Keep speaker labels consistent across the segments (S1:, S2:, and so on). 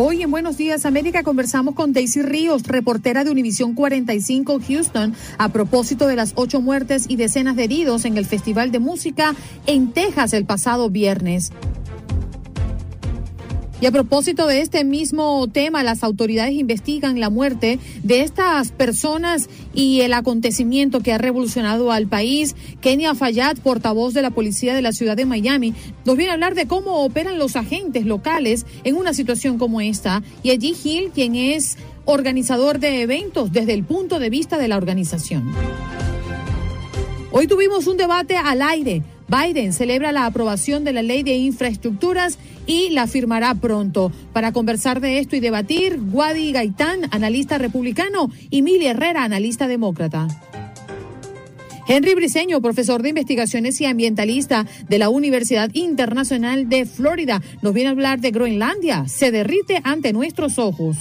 S1: Hoy en Buenos Días América conversamos con Daisy Ríos, reportera de Univisión 45 Houston, a propósito de las ocho muertes y decenas de heridos en el Festival de Música en Texas el pasado viernes. Y a propósito de este mismo tema, las autoridades investigan la muerte de estas personas y el acontecimiento que ha revolucionado al país. Kenia Fayad, portavoz de la policía de la ciudad de Miami, nos viene a hablar de cómo operan los agentes locales en una situación como esta. Y allí Gil, quien es organizador de eventos desde el punto de vista de la organización. Hoy tuvimos un debate al aire. Biden celebra la aprobación de la ley de infraestructuras y la firmará pronto. Para conversar de esto y debatir, Guadi Gaitán, analista republicano, y Mili Herrera, analista demócrata. Henry Briseño, profesor de investigaciones y ambientalista de la Universidad Internacional de Florida, nos viene a hablar de Groenlandia. Se derrite ante nuestros ojos.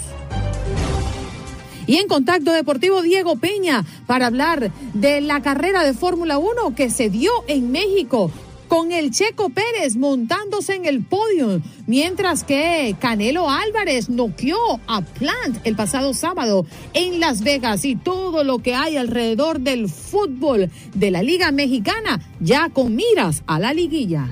S1: Y en contacto deportivo, Diego Peña, para hablar de la carrera de Fórmula 1 que se dio en México con el Checo Pérez montándose en el podio, mientras que Canelo Álvarez noqueó a Plant el pasado sábado en Las Vegas y todo lo que hay alrededor del fútbol de la Liga Mexicana, ya con miras a la liguilla.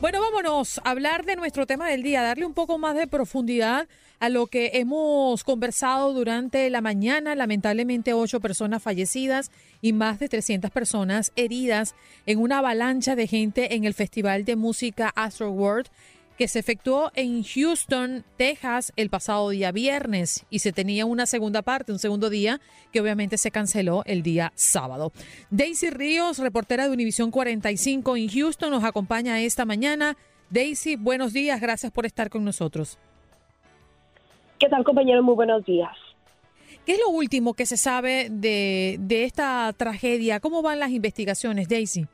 S1: Bueno, vámonos a hablar de nuestro tema del día, darle un poco más de profundidad a lo que hemos conversado durante la mañana. Lamentablemente, ocho personas fallecidas y más de 300 personas heridas en una avalancha de gente en el Festival de Música Astro World que se efectuó en Houston, Texas, el pasado día viernes y se tenía una segunda parte, un segundo día, que obviamente se canceló el día sábado. Daisy Ríos, reportera de Univisión 45 en Houston, nos acompaña esta mañana. Daisy, buenos días, gracias por estar con nosotros.
S2: ¿Qué tal, compañero? Muy buenos días.
S1: ¿Qué es lo último que se sabe de, de esta tragedia? ¿Cómo van las investigaciones, Daisy?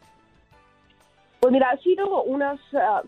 S2: Pues mira, ha sido unas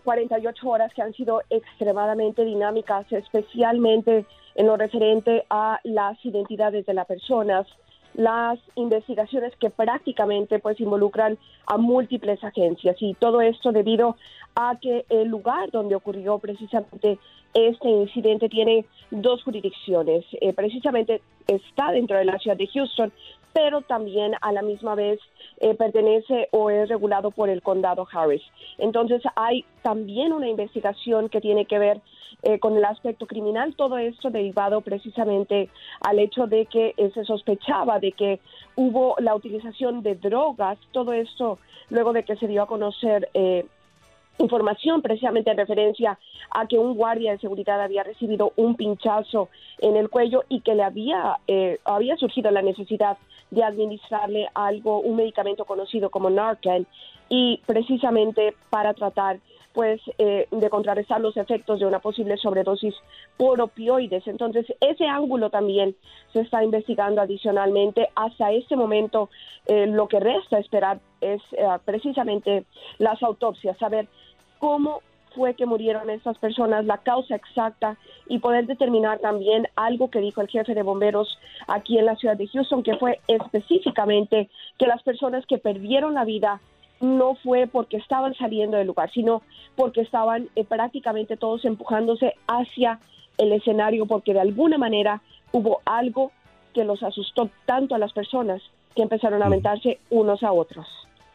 S2: 48 ah, horas que han sido extremadamente dinámicas, especialmente en lo referente a las identidades de las personas, las investigaciones que prácticamente pues involucran a múltiples agencias y todo esto debido a que el lugar donde ocurrió precisamente este incidente tiene dos jurisdicciones. Eh, precisamente está dentro de la ciudad de Houston, pero también a la misma vez eh, pertenece o es regulado por el condado Harris. Entonces hay también una investigación que tiene que ver eh, con el aspecto criminal, todo esto derivado precisamente al hecho de que eh, se sospechaba de que hubo la utilización de drogas, todo esto luego de que se dio a conocer información precisamente en referencia a que un guardia de seguridad había recibido un pinchazo en el cuello y que le había, eh, había surgido la necesidad de administrarle algo, un medicamento conocido como Narcan, y precisamente para tratar pues eh, de contrarrestar los efectos de una posible sobredosis por opioides. Entonces, ese ángulo también se está investigando adicionalmente. Hasta este momento, eh, lo que resta esperar es precisamente las autopsias, saber cómo fue que murieron estas personas, la causa exacta y poder determinar también algo que dijo el jefe de bomberos aquí en la ciudad de Houston, que fue específicamente que las personas que perdieron la vida no fue porque estaban saliendo del lugar, sino porque estaban eh, prácticamente todos empujándose hacia el escenario porque de alguna manera hubo algo que los asustó tanto a las personas que empezaron a aventarse unos a otros.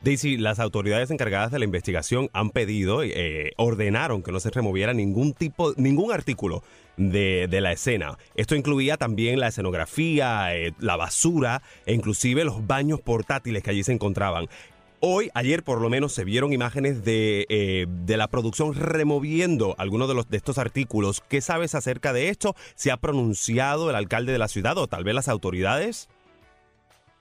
S3: Daisy, las autoridades encargadas de la investigación han pedido, eh, ordenaron que no se removiera ningún tipo, ningún artículo de, la escena. Esto incluía también la escenografía, eh, la basura e inclusive los baños portátiles que allí se encontraban. Hoy, ayer por lo menos, se vieron imágenes de, eh, de la producción removiendo algunos de, los, de estos artículos. ¿Qué sabes acerca de esto? ¿Se ha pronunciado el alcalde de la ciudad o tal vez las autoridades?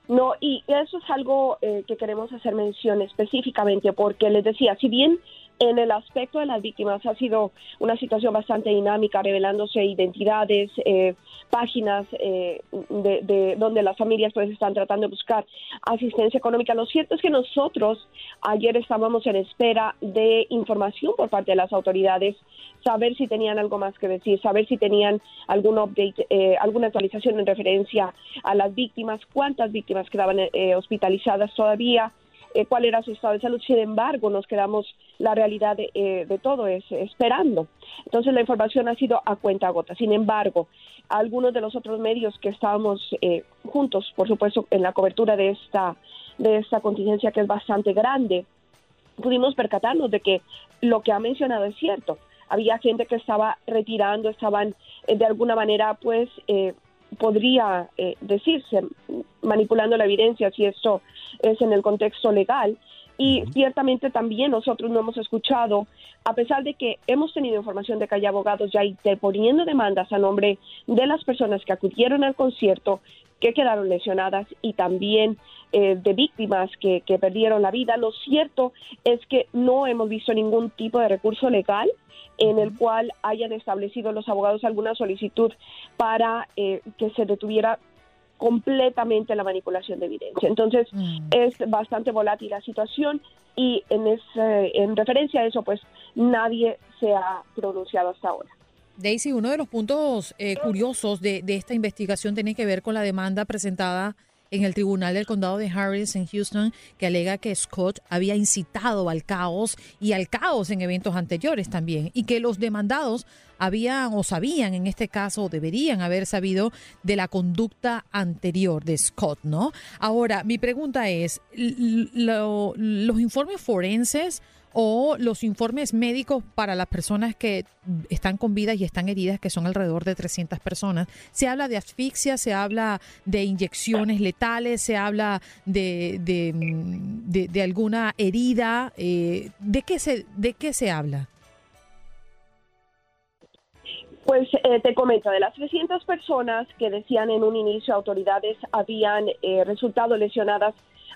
S2: No, y eso es algo eh, que queremos hacer mención específicamente porque les decía, si bien en el aspecto de las víctimas ha sido una situación bastante dinámica, revelándose identidades, eh, páginas eh, de, donde las familias pues están tratando de buscar asistencia económica. Lo cierto es que nosotros ayer estábamos en espera de información por parte de las autoridades, saber si tenían algo más que decir, saber si tenían algún update, eh, alguna actualización en referencia a las víctimas, cuántas víctimas quedaban hospitalizadas todavía eh, cuál era su estado de salud. Sin embargo, nos quedamos, la realidad de, eh, todo es esperando. Entonces, la información ha sido a cuenta gota. Sin embargo, algunos de los otros medios que estábamos eh, juntos, por supuesto, en la cobertura de esta, de esta contingencia que es bastante grande, pudimos percatarnos de que lo que ha mencionado es cierto. Había gente que estaba retirando, estaban de alguna manera, pues, podría decirse, manipulando la evidencia, si esto es en el contexto legal. Y ciertamente también nosotros no hemos escuchado, a pesar de que hemos tenido información de que hay abogados ya interponiendo demandas a nombre de las personas que acudieron al concierto, que quedaron lesionadas y también eh, de víctimas que, que, perdieron la vida. Lo cierto es que no hemos visto ningún tipo de recurso legal en el cual hayan establecido los abogados alguna solicitud para eh, que se detuviera completamente la manipulación de evidencia. Entonces, mm. es bastante volátil la situación y en, ese, en referencia a eso, pues nadie se ha pronunciado hasta ahora.
S1: Daisy, uno de los puntos eh, curiosos de, de, esta investigación tiene que ver con la demanda presentada en el Tribunal del Condado de Harris en Houston que alega que Scott había incitado al caos y al caos en eventos anteriores también y que los demandados habían o sabían en este caso o deberían haber sabido de la conducta anterior de Scott, ¿no? Ahora, mi pregunta es, los informes forenses o los informes médicos para las personas que están con vida y están heridas, que son alrededor de 300 personas. Se habla de asfixia, se habla de inyecciones letales, se habla de, de, alguna herida. Eh, ¿de, qué se, ¿De qué se habla?
S2: Pues eh, te comento, de las 300 personas que decían en un inicio autoridades habían eh, resultado lesionadas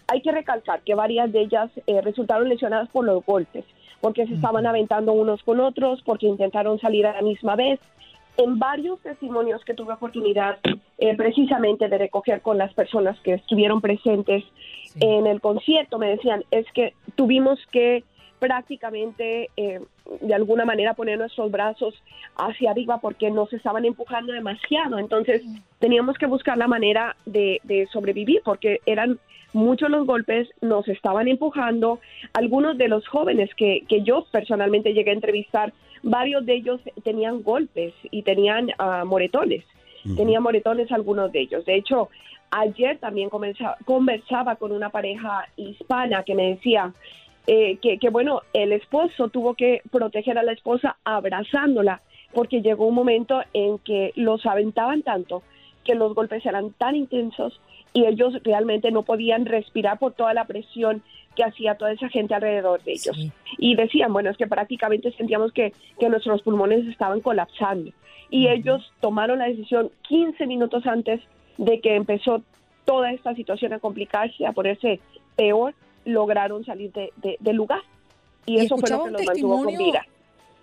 S2: hay que recalcar que varias de ellas eh, resultaron lesionadas por los golpes, porque se estaban aventando unos con otros, porque intentaron salir a la misma vez. En varios testimonios que tuve oportunidad eh, precisamente de recoger con las personas que estuvieron presentes en el concierto, me decían, es que tuvimos que prácticamente eh, de alguna manera poner nuestros brazos hacia arriba porque nos estaban empujando demasiado. Entonces teníamos que buscar la manera de, de sobrevivir porque eran muchos los golpes, nos estaban empujando. Algunos de los jóvenes que, que yo personalmente llegué a entrevistar, varios de ellos tenían golpes y tenían uh, moretones. Tenían moretones algunos de ellos. De hecho, ayer también conversaba con una pareja hispana que me decía, eh, que, que, bueno, el esposo tuvo que proteger a la esposa abrazándola porque llegó un momento en que los aventaban tanto que los golpes eran tan intensos y ellos realmente no podían respirar por toda la presión que hacía toda esa gente alrededor de ellos. Y decían, bueno, es que prácticamente sentíamos que, que nuestros pulmones estaban colapsando. Y ellos tomaron la decisión 15 minutos antes de que empezó toda esta situación a complicarse, a ponerse peor, lograron salir de, del lugar. Y, eso fue lo que los mantuvo con vida.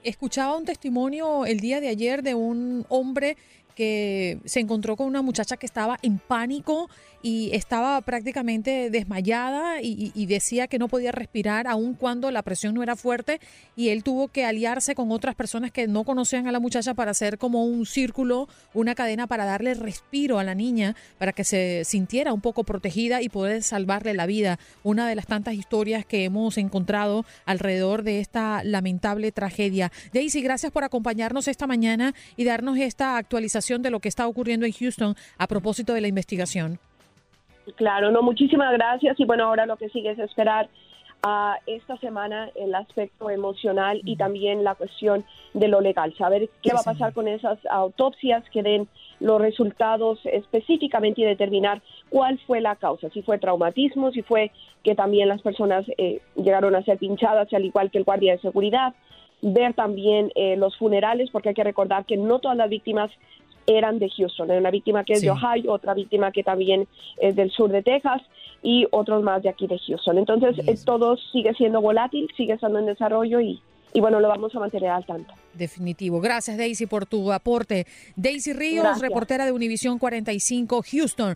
S1: Escuchaba un testimonio el día de ayer de un hombre que se encontró con una muchacha que estaba en pánico y estaba prácticamente desmayada y, decía que no podía respirar aun cuando la presión no era fuerte y él tuvo que aliarse con otras personas que no conocían a la muchacha para hacer como un círculo, una cadena para darle respiro a la niña para que se sintiera un poco protegida y poder salvarle la vida. Una de las tantas historias que hemos encontrado alrededor de esta lamentable tragedia. Daisy, gracias por acompañarnos esta mañana y darnos esta actualización de lo que está ocurriendo en Houston a propósito de la investigación.
S2: Claro, no, muchísimas gracias. Y bueno, ahora lo que sigue es esperar a esta semana el aspecto emocional y también la cuestión de lo legal, saber qué va a pasar con esas autopsias que den los resultados específicamente y determinar cuál fue la causa, si fue traumatismo, si fue que también las personas eh, llegaron a ser pinchadas, al igual que el guardia de seguridad, ver también eh, los funerales, porque hay que recordar que no todas las víctimas eran de Houston. Hay una víctima que es de Ohio, otra víctima que también es del sur de Texas y otros más de aquí de Houston. Entonces, eh, todo sigue siendo volátil, sigue estando en desarrollo y, y bueno, lo vamos a mantener al tanto.
S1: Definitivo. Gracias, Daisy, por tu aporte. Daisy Ríos, reportera de Univisión 45, Houston.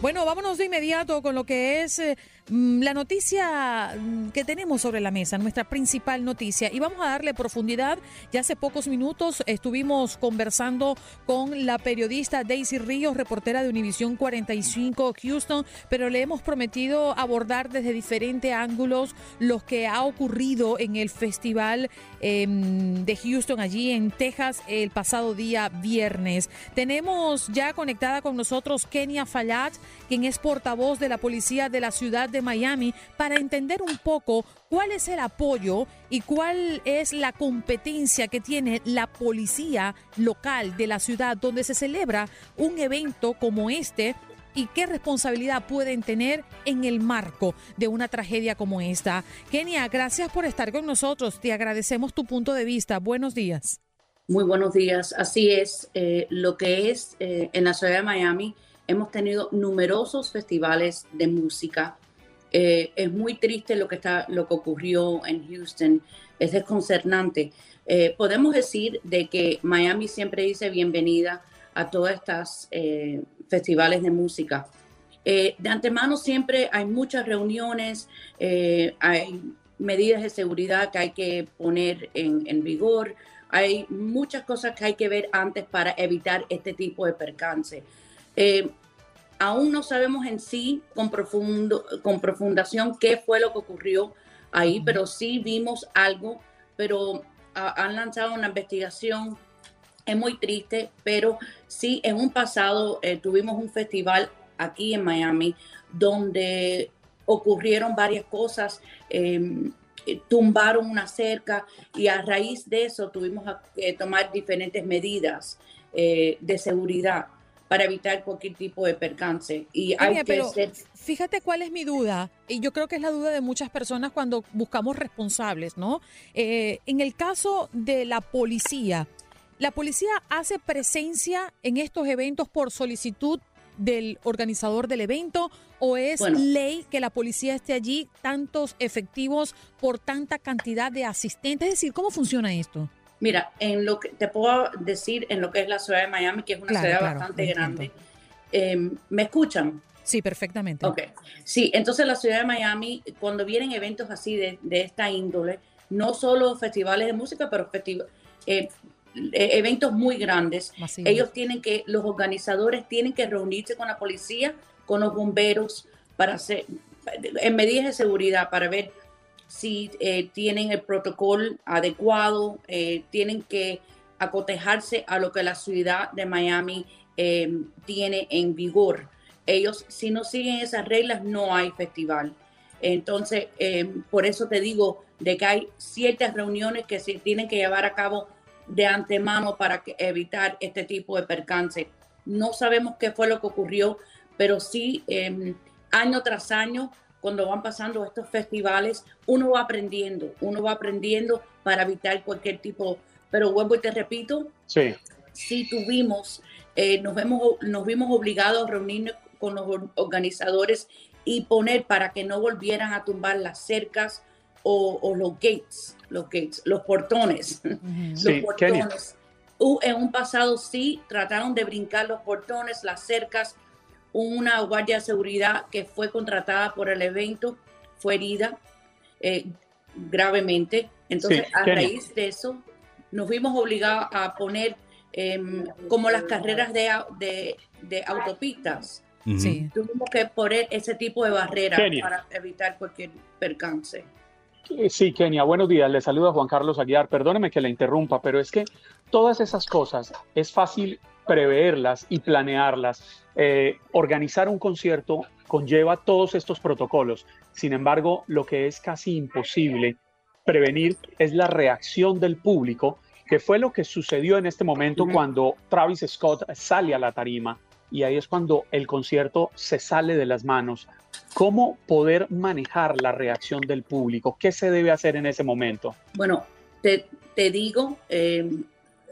S1: Bueno, vámonos de inmediato con lo que es eh, la noticia mm, que tenemos sobre la mesa, nuestra principal noticia, y vamos a darle profundidad. Ya hace pocos minutos estuvimos conversando con la periodista Daisy Ríos, reportera de Univisión 45 Houston, pero le hemos prometido abordar desde diferentes ángulos lo que ha ocurrido en el festival em, de Houston allí en Texas el pasado día viernes. Tenemos ya conectada con nosotros Kenia Fayad, quien es portavoz de la policía de la ciudad de Miami para entender un poco cuál es el apoyo y cuál es la competencia que tiene la policía local de la ciudad donde se celebra un evento como este y qué responsabilidad pueden tener en el marco de una tragedia como esta. Kenia, gracias por estar con nosotros. Te agradecemos tu punto de vista. Buenos días.
S4: Muy buenos días. Así es, eh, lo que es eh, en la ciudad de Miami, hemos tenido numerosos festivales de música eh, es muy triste lo que, está, lo que ocurrió en Houston, es desconcernante. Eh, podemos decir de que Miami siempre dice bienvenida a todas estas eh, festivales de música. de antemano siempre hay muchas reuniones, hay medidas de seguridad que hay que poner en, en vigor, hay muchas cosas que hay que ver antes para evitar este tipo de percance. Aún no sabemos en sí con, profundo, con profundación qué fue lo que ocurrió ahí, pero sí vimos algo, pero han lanzado una investigación. Es muy triste, pero sí, en un pasado eh, tuvimos un festival aquí en Miami donde ocurrieron varias cosas. Em, eh, tumbaron una cerca y a raíz de eso tuvimos que tomar diferentes medidas eh, de seguridad para evitar cualquier tipo de percance. Y hay que
S1: Fíjate cuál es mi duda, y yo creo que es la duda de muchas personas cuando buscamos responsables, ¿no? Eh, en el caso de la policía, ¿la policía hace presencia en estos eventos por solicitud del organizador del evento o es ley que la policía esté allí tantos efectivos por tanta cantidad de asistentes? Es decir, ¿cómo funciona esto?
S4: Mira, en lo que te puedo decir en lo que es la ciudad de Miami, que es una ciudad bastante grande. Em, ¿Me escuchan?
S1: Sí, perfectamente.
S4: Ok. Sí, entonces la ciudad de Miami, cuando vienen eventos así de, esta índole, no solo festivales de música, pero eh, e, eventos muy grandes, ellos tienen que, los organizadores tienen que reunirse con la policía, con los bomberos, para hacer, en medidas de seguridad, para ver si eh, tienen el protocolo adecuado, eh, tienen que acotejarse a lo que la ciudad de Miami em, tiene en vigor. Ellos, si no siguen esas reglas, no hay festival. Entonces, em, por eso te digo de que hay ciertas reuniones que se tienen que llevar a cabo de antemano para evitar este tipo de percance. No sabemos qué fue lo que ocurrió, pero sí em, año tras año cuando van pasando estos festivales, uno va aprendiendo, uno va aprendiendo para evitar cualquier tipo, pero vuelvo y te repito, sí, sí tuvimos, eh, nos, vemos, nos vimos obligados a reunirnos con los organizadores y poner para que no volvieran a tumbar las cercas o, los gates, los gates, los portones, los portones. en un pasado sí trataron de brincar los portones, las cercas, una guardia de seguridad que fue contratada por el evento fue herida eh, gravemente. Entonces, a raíz de eso, nos vimos obligados a poner em, como las carreras de, de, autopistas. Tuvimos que poner ese tipo de barreras para evitar cualquier percance.
S5: Sí, Kenia, buenos días. Le saluda Juan Carlos Aguiar. Perdóneme que le interrumpa, pero es que todas esas cosas es fácil preverlas y planearlas. Eh, organizar un concierto conlleva todos estos protocolos. Sin embargo, lo que es casi imposible prevenir es la reacción del público, que fue lo que sucedió en este momento cuando Travis Scott sale a la tarima y ahí es cuando el concierto se sale de las manos. ¿Cómo poder manejar la reacción del público? ¿Qué se debe hacer en ese momento?
S4: Bueno, te, digo, eh,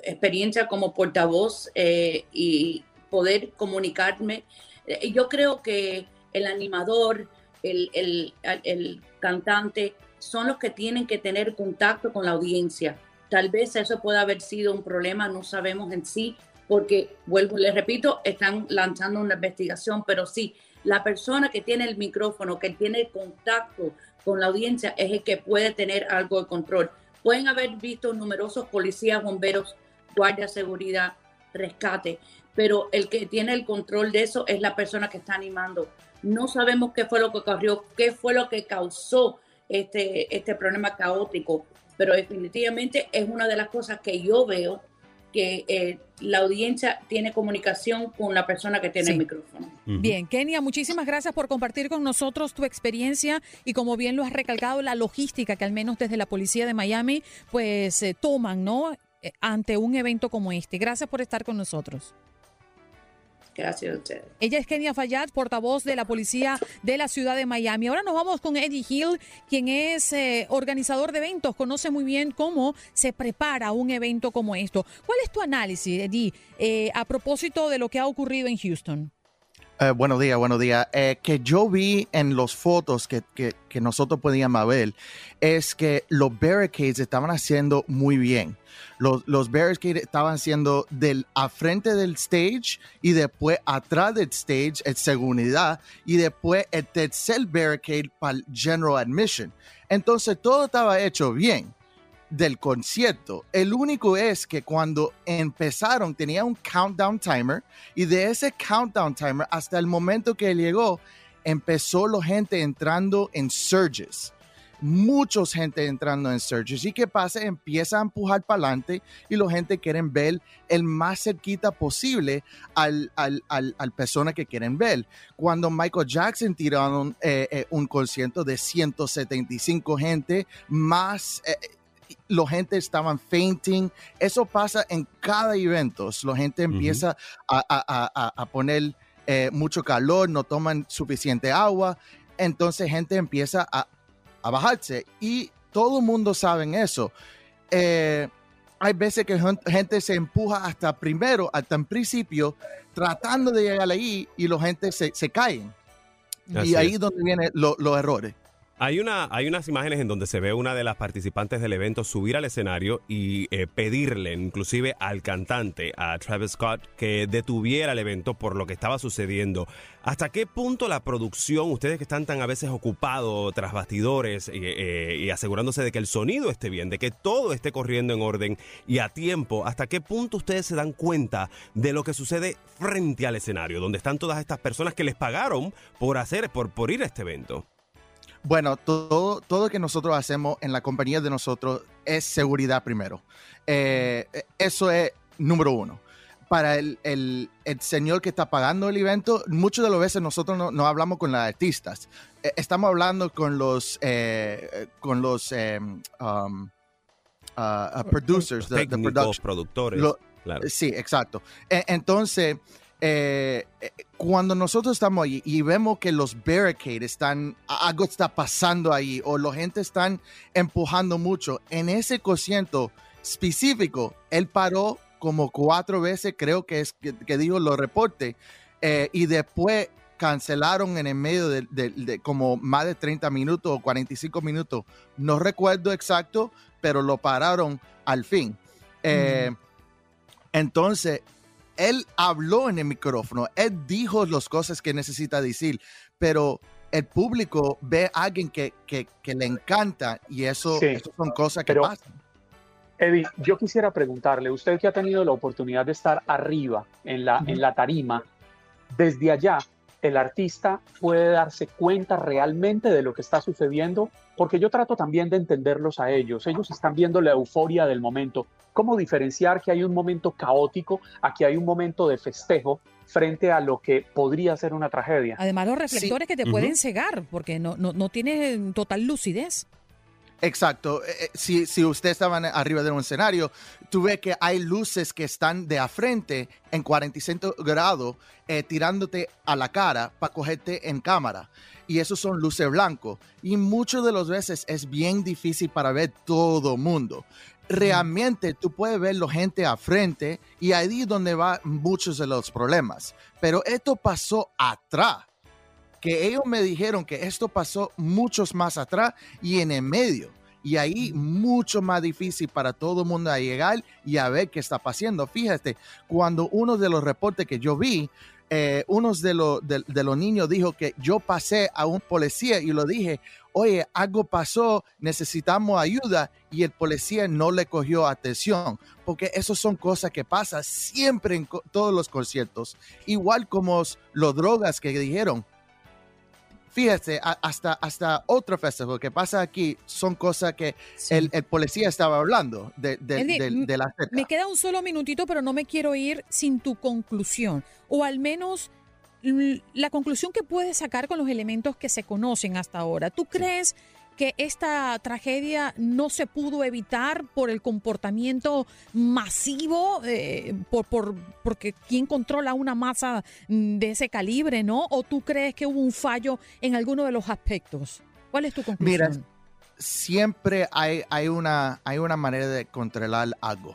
S4: experiencia como portavoz eh, y poder comunicarme. Eh, yo creo que el animador, el, el, cantante, son los que tienen que tener contacto con la audiencia. Tal vez eso pueda haber sido un problema, no sabemos en sí, porque, vuelvo, les repito, están lanzando una investigación, pero sí, la persona que tiene el micrófono, que tiene contacto con la audiencia, es el que puede tener algo de control. Pueden haber visto numerosos policías, bomberos, guardias de seguridad, rescate, pero el que tiene el control de eso es la persona que está animando. No sabemos qué fue lo que ocurrió, qué fue lo que causó este, este problema caótico, pero definitivamente es una de las cosas que yo veo que eh, la audiencia tiene comunicación con la persona que tiene el micrófono.
S6: Bien, Kenia, muchísimas gracias por compartir con nosotros tu experiencia y como bien lo has recalcado, la logística que al menos desde la policía de Miami pues eh, toman, ¿no? Eh, ante un evento como este. Gracias por estar con nosotros.
S4: Gracias a.
S6: Ella es Kenia Fayad, portavoz de la policía de la ciudad de Miami. Ahora nos vamos con Eddie Hill, quien es eh, organizador de eventos, conoce muy bien cómo se prepara un evento como esto. ¿Cuál es tu análisis, Eddie, eh, a propósito de lo que ha ocurrido en Houston?
S7: Eh, buenos días, buenos días. Eh, que yo vi en las fotos que, que, nosotros podíamos ver es que los barricades estaban haciendo muy bien. Los, los barricades estaban haciendo del a frente del stage y después atrás del stage en seguridad y después el tercer barricade para el general admission. Entonces todo estaba hecho bien del concierto. El único es que cuando empezaron tenía un countdown timer y de ese countdown timer hasta el momento que llegó empezó la gente entrando en surges. Muchos gente entrando en surges. ¿Y qué pasa? Empieza a empujar para adelante y la gente quiere ver el más cerquita posible al, al, al, persona que quieren ver. Cuando Michael Jackson tiraron eh, eh, un concierto de 175 gente, más eh, la gente estaban fainting. Eso pasa en cada evento. La gente empieza a, poner eh, mucho calor, no toman suficiente agua. Entonces gente empieza a, bajarse y todo el mundo sabe eso. Eh, hay veces que gente se empuja hasta primero, hasta en principio, tratando de llegar ahí y la gente se, se caen. y ahí es donde vienen los errores.
S3: Hay, una, hay unas imágenes en donde se ve una de las participantes del evento subir al escenario y eh, pedirle inclusive al cantante, a Travis Scott, que detuviera el evento por lo que estaba sucediendo. ¿Hasta qué punto la producción, ustedes que están tan a veces ocupados tras bastidores eh, y asegurándose de que el sonido esté bien, de que todo esté corriendo en orden y a tiempo, hasta qué punto ustedes se dan cuenta de lo que sucede frente al escenario, donde están todas estas personas que les pagaron por hacer, por, por ir a este evento?
S7: Bueno, todo, todo que nosotros hacemos en la compañía de nosotros es seguridad primero. Eh, eso es número uno. Para el, el, el, señor que está pagando el evento, muchas de las veces nosotros no, hablamos con los artistas. Eh, estamos hablando con los, eh, con los um, uh, uh, producers,
S3: de, productores.
S7: Sí, exacto. E, entonces, eh, eh, cuando nosotros estamos ahí y vemos que los barricades están, algo está pasando ahí o la gente están empujando mucho, en ese cociento específico, él paró como cuatro veces, creo que es que, dijo los reportes, eh, y después cancelaron en el medio de, como más de 30 minutos o 45 minutos. No recuerdo exacto, pero lo pararon al fin. Entonces, él habló en el micrófono, él dijo las cosas que necesita decir, pero el público ve a alguien que, le encanta y eso, son cosas que pasan.
S5: Eddie, yo quisiera preguntarle, usted que ha tenido la oportunidad de estar arriba en la, en la tarima, desde allá, el artista puede darse cuenta realmente de lo que está sucediendo, porque yo trato también de entenderlos a ellos. Ellos están viendo la euforia del momento. ¿Cómo diferenciar que hay un momento caótico, aquí hay un momento de festejo frente a lo que podría ser una tragedia?
S1: Además, los reflectores que te pueden cegar, porque no, no, no tienes total lucidez.
S7: Exacto. Eh, eh, si, si usted estaba arriba de un escenario, tú ves que hay luces que están de a frente en 45 grados eh, tirándote a la cara para cogerte en cámara. Y esos son luces blancos. Y muchas de las veces es bien difícil para ver todo mundo. Realmente tú puedes ver la gente a frente y ahí es donde van muchos de los problemas. Pero esto pasó atrás que ellos me dijeron que esto pasó muchos más atrás y en el medio. Y ahí mucho más difícil para todo el mundo a llegar y a ver qué está pasando. Fíjate, cuando uno de los reportes que yo vi, eh, uno de, los de, los niños dijo que yo pasé a un policía y lo dije, oye, algo pasó, necesitamos ayuda y el policía no le cogió atención, porque eso son cosas que pasan siempre en todos los conciertos, igual como los drogas que dijeron, fíjese, hasta, hasta otro festival que pasa aquí son cosas que el, policía estaba hablando de, de, la
S1: Me queda un solo minutito, pero no me quiero ir sin tu conclusión, o al menos la conclusión que puedes sacar con los elementos que se conocen hasta ahora. ¿Tú crees que esta tragedia no se pudo evitar por el comportamiento masivo, eh, por, por, porque quién controla una masa de ese calibre, ¿no? ¿O tú crees que hubo un fallo en alguno de los aspectos? ¿Cuál es tu conclusión?
S7: Mira, siempre hay, hay, una, hay una manera de controlar algo.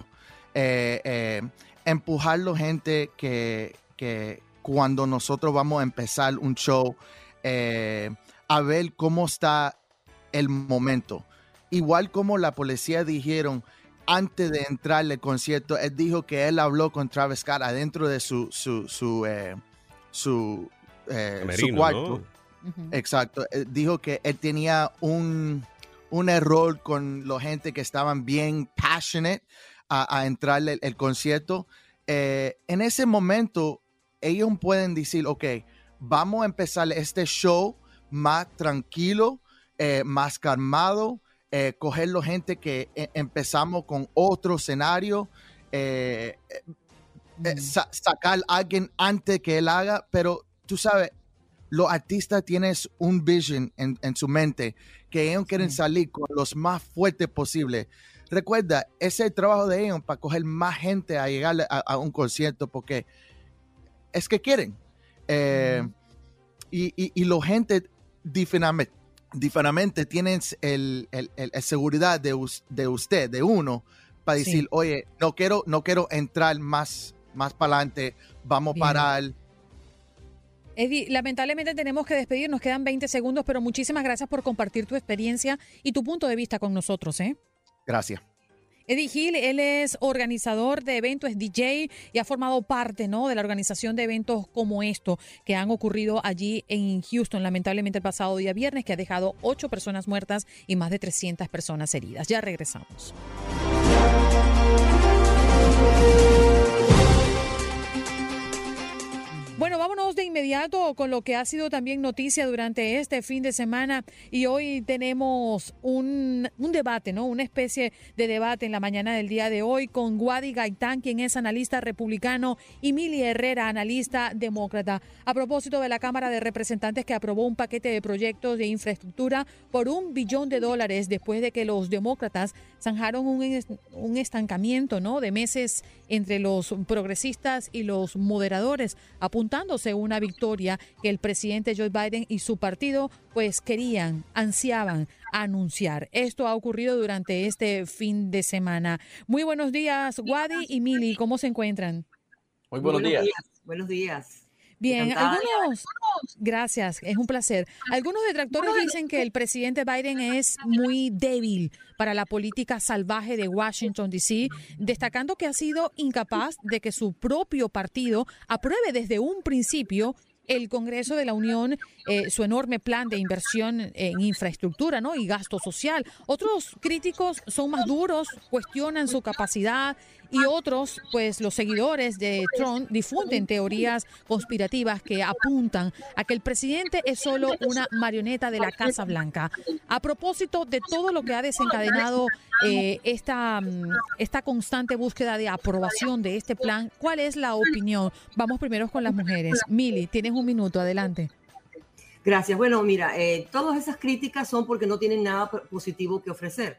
S7: Eh, eh, empujarlo gente que, que cuando nosotros vamos a empezar un show, a ver cómo está el momento. Igual como la policía dijeron antes de entrar al concierto, él dijo que él habló con Travis Scott adentro de su, su, su, eh, su, eh, cuarto. Exacto. dijo que él tenía un, un error con la gente que estaban bien passionate a, entrar el, concierto. Eh, en ese momento, ellos pueden decir, ok, vamos a empezar este show más tranquilo, eh, más calmado, eh, cogerlo gente que eh, empezamos con otro escenario, sacar a alguien antes que él haga, pero tú sabes, los artistas tienen un vision en, su mente que ellos quieren salir con los más fuertes posible. Recuerda, ese es el trabajo de ellos para coger más gente a llegar a, un concierto porque es que quieren. y, y, y la gente diferente diferente tienes el, seguridad de, de, usted, de uno, para decir, oye, no quiero, no quiero entrar más, más para adelante, vamos a parar.
S1: Eddie, lamentablemente tenemos que despedir, nos quedan 20 segundos, pero muchísimas gracias por compartir tu experiencia y tu punto de vista con nosotros. ¿eh?
S7: Gracias.
S1: Eddie Hill, él es organizador de eventos, es DJ y ha formado parte ¿no? de la organización de eventos como esto que han ocurrido allí en Houston, lamentablemente el pasado día viernes, que ha dejado ocho personas muertas y más de 300 personas heridas. Ya regresamos. Vámonos de inmediato con lo que ha sido también noticia durante este fin de semana y hoy tenemos un, debate, ¿no? Una especie de debate en la mañana del día de hoy con Guadi Gaitán, quien es analista republicano, y Mili Herrera, analista demócrata. A propósito de la Cámara de Representantes que aprobó un paquete de proyectos de infraestructura por un billón de dólares después de que los demócratas zanjaron un, un estancamiento, ¿no? De meses entre los progresistas y los moderadores, una victoria que el presidente Joe Biden y su partido pues querían, ansiaban anunciar. Esto ha ocurrido durante este fin de semana. Muy buenos días, Wadi y Mili, ¿cómo se encuentran?
S8: Muy buenos, días.
S9: Buenos días.
S1: Bien, algunos, gracias, es un placer. Algunos detractores dicen que el presidente Biden es muy débil para la política salvaje de Washington, D.C., destacando que ha sido incapaz de que su propio partido apruebe desde un principio el Congreso de la Unión eh, su enorme plan de inversión en infraestructura ¿no? y gasto social. Otros críticos son más duros, cuestionan su capacidad y otros, pues los seguidores de Trump difunden teorías conspirativas que apuntan a que el presidente es solo una marioneta de la Casa Blanca. A propósito de todo lo que ha desencadenado eh, esta, mm, esta constante búsqueda de aprobación de este plan, ¿cuál es la opinión? Vamos primero con las mujeres. Mili, tienes un minuto, adelante.
S8: Gracias. Bueno, mira, eh, todas esas críticas son porque no tienen nada positivo que ofrecer.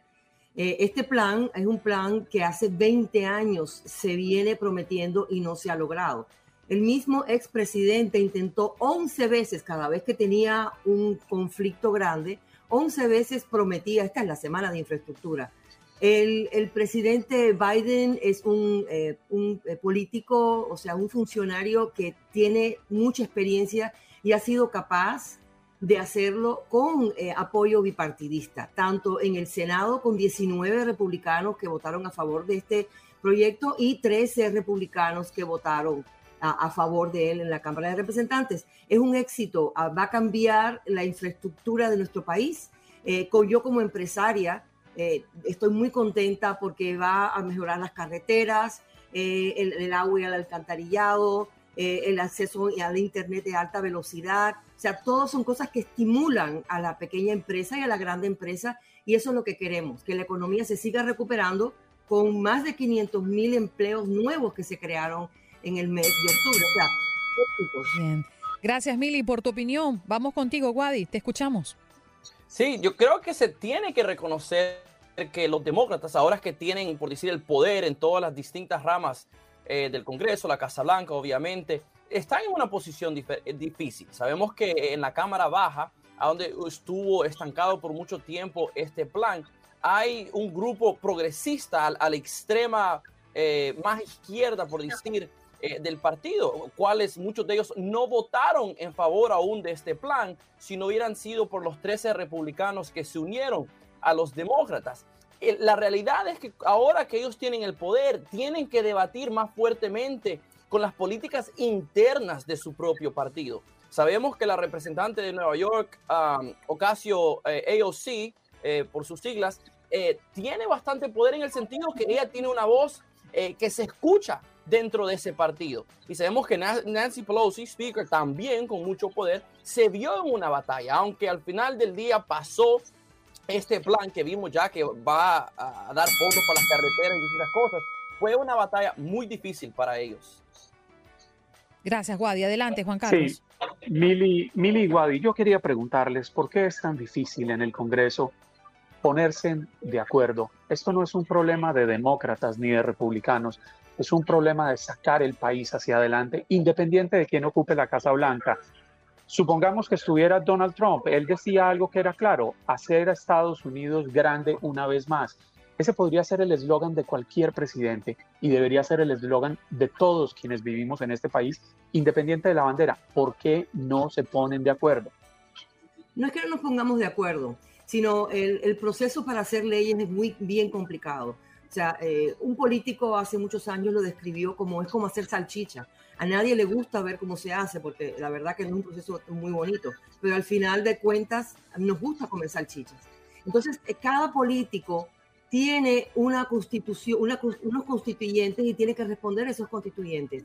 S8: Eh, este plan es un plan que hace 20 años se viene prometiendo y no se ha logrado. El mismo expresidente intentó 11 veces, cada vez que tenía un conflicto grande, 11 veces prometía, esta es la semana de infraestructura. El, presidente Biden es un, eh, eh, político, o sea, un funcionario que tiene mucha experiencia y ha sido capaz de hacerlo con eh, apoyo bipartidista, tanto en el Senado con 19 republicanos que votaron a favor de este proyecto y 13 republicanos que votaron a, favor de él en la Cámara de Representantes. Es un éxito, ah, va a cambiar la infraestructura de nuestro país. Eh, yo como empresaria eh, estoy muy contenta porque va a mejorar las carreteras, el, el, agua y el alcantarillado, el acceso al Internet de alta velocidad, o sea, todos son cosas que estimulan a la pequeña empresa y a la grande empresa y eso es lo que queremos, que la economía se siga recuperando con más de 500 mil empleos nuevos que se crearon en el mes de octubre. O sea,
S1: Bien. Gracias, Mili, por tu opinión. Vamos contigo, Wadi, te escuchamos.
S9: Sí, yo creo que se tiene que reconocer que los demócratas, ahora que tienen, por decir, el poder en todas las distintas ramas eh, del Congreso, la Casa Blanca, obviamente, están en una posición eh, difícil. Sabemos que en la Cámara Baja, a donde estuvo estancado por mucho tiempo este plan, hay un grupo progresista a, la extrema eh, más izquierda, por decir, eh, del partido, cuales muchos de ellos no votaron en favor aún de este plan, si no hubieran sido por los 13 republicanos que se unieron a los demócratas. La realidad es que ahora que ellos tienen el poder, tienen que debatir más fuertemente con las políticas internas de su propio partido. Sabemos que la representante de Nueva York, Ocasio eh, AOC, eh, por sus siglas, eh, tiene bastante poder en el sentido que ella tiene una voz que se escucha dentro de ese partido. Y sabemos que Nancy Pelosi, Speaker, también con mucho poder, se vio en una batalla, aunque al final del día pasó este plan que vimos ya que va a dar fondos para las carreteras y distintas cosas. Fue una batalla muy difícil para ellos.
S1: Gracias, Guadi. Adelante, Juan Carlos.
S5: Sí, Mili, Mili y Guadi, yo quería preguntarles por qué es tan difícil en el Congreso ponerse de acuerdo. Esto no es un problema de demócratas ni de republicanos, es un problema de sacar el país hacia adelante, independiente de quién ocupe la Casa Blanca. Supongamos que estuviera Donald Trump, él decía algo que era claro, hacer a Estados Unidos grande una vez más. Ese podría ser el eslogan de cualquier presidente y debería ser el eslogan de todos quienes vivimos en este país, independiente de la bandera. ¿Por qué no se ponen de acuerdo?
S8: No es que no nos pongamos de acuerdo, sino el, proceso para hacer leyes es muy bien complicado. Eh, un político hace muchos años lo describió como es como hacer salchicha. A nadie le gusta ver cómo se hace, porque la verdad que es un proceso muy bonito, pero al final de cuentas nos gusta comer salchichas. Entonces, eh, cada político tiene una constitución, unos constituyentes y tiene que responder a esos constituyentes.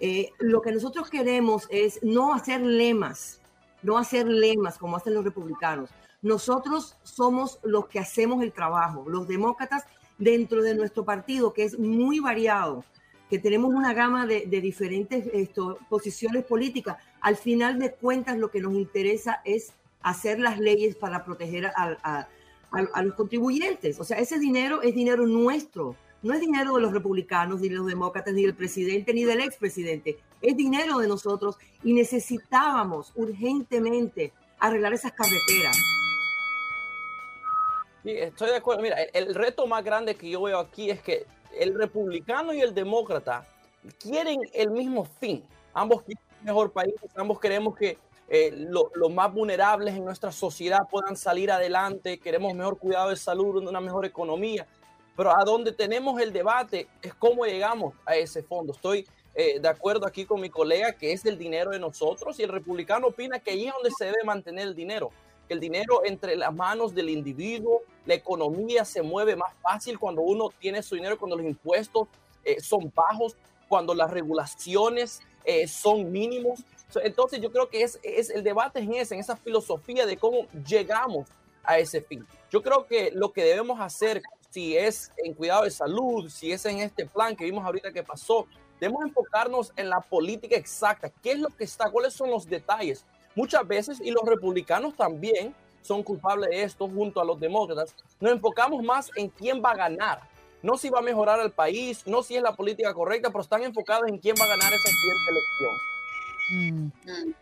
S8: Eh, lo que nosotros queremos es no hacer lemas, no hacer lemas como hacen los republicanos. Nosotros somos los que hacemos el trabajo, los demócratas dentro de nuestro partido, que es muy variado, que tenemos una gama de, diferentes esto, posiciones políticas. Al final de cuentas, lo que nos interesa es hacer las leyes para proteger a, a, los contribuyentes. O sea, ese dinero es dinero nuestro. No es dinero de los republicanos, ni de los demócratas, ni del presidente, ni del expresidente. Es dinero de nosotros y necesitábamos urgentemente arreglar esas carreteras.
S9: Sí, estoy de acuerdo. Mira, el, reto más grande que yo veo aquí es que el republicano y el demócrata quieren el mismo fin. Ambos quieren un mejor país, ambos queremos que eh, los más vulnerables en nuestra sociedad puedan salir adelante, queremos mejor cuidado de salud, una mejor economía, pero a donde tenemos el debate es cómo llegamos a ese fondo. Estoy eh, de acuerdo aquí con mi colega que es el dinero de nosotros y el republicano opina que ahí es donde se debe mantener el dinero, que el dinero entre las manos del individuo, la economía se mueve más fácil cuando uno tiene su dinero, cuando los impuestos eh, son bajos, cuando las regulaciones eh, son mínimos. Entonces yo creo que es, es el debate en ese, en esa filosofía de cómo llegamos a ese fin. Yo creo que lo que debemos hacer, si es en cuidado de salud, si es en este plan que vimos ahorita que pasó, debemos enfocarnos en la política exacta. ¿Qué es lo que está? ¿Cuáles son los detalles? Muchas veces, y los republicanos también son culpables de esto junto a los demócratas, nos enfocamos más en quién va a ganar. No si va a mejorar el país, no si es la política correcta, pero están enfocados en quién va a ganar esa siguiente elección.
S1: Mm.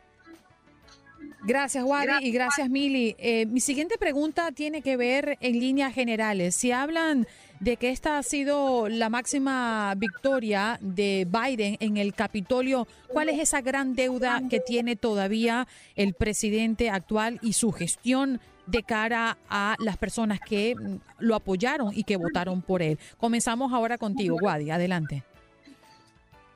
S1: Gracias, Wadi, y gracias, Mili. Eh, mi siguiente pregunta tiene que ver en líneas generales. Si hablan de que esta ha sido la máxima victoria de Biden en el Capitolio, ¿cuál es esa gran deuda que tiene todavía el presidente actual y su gestión de cara a las personas que lo apoyaron y que votaron por él? Comenzamos ahora contigo, Wadi. Adelante.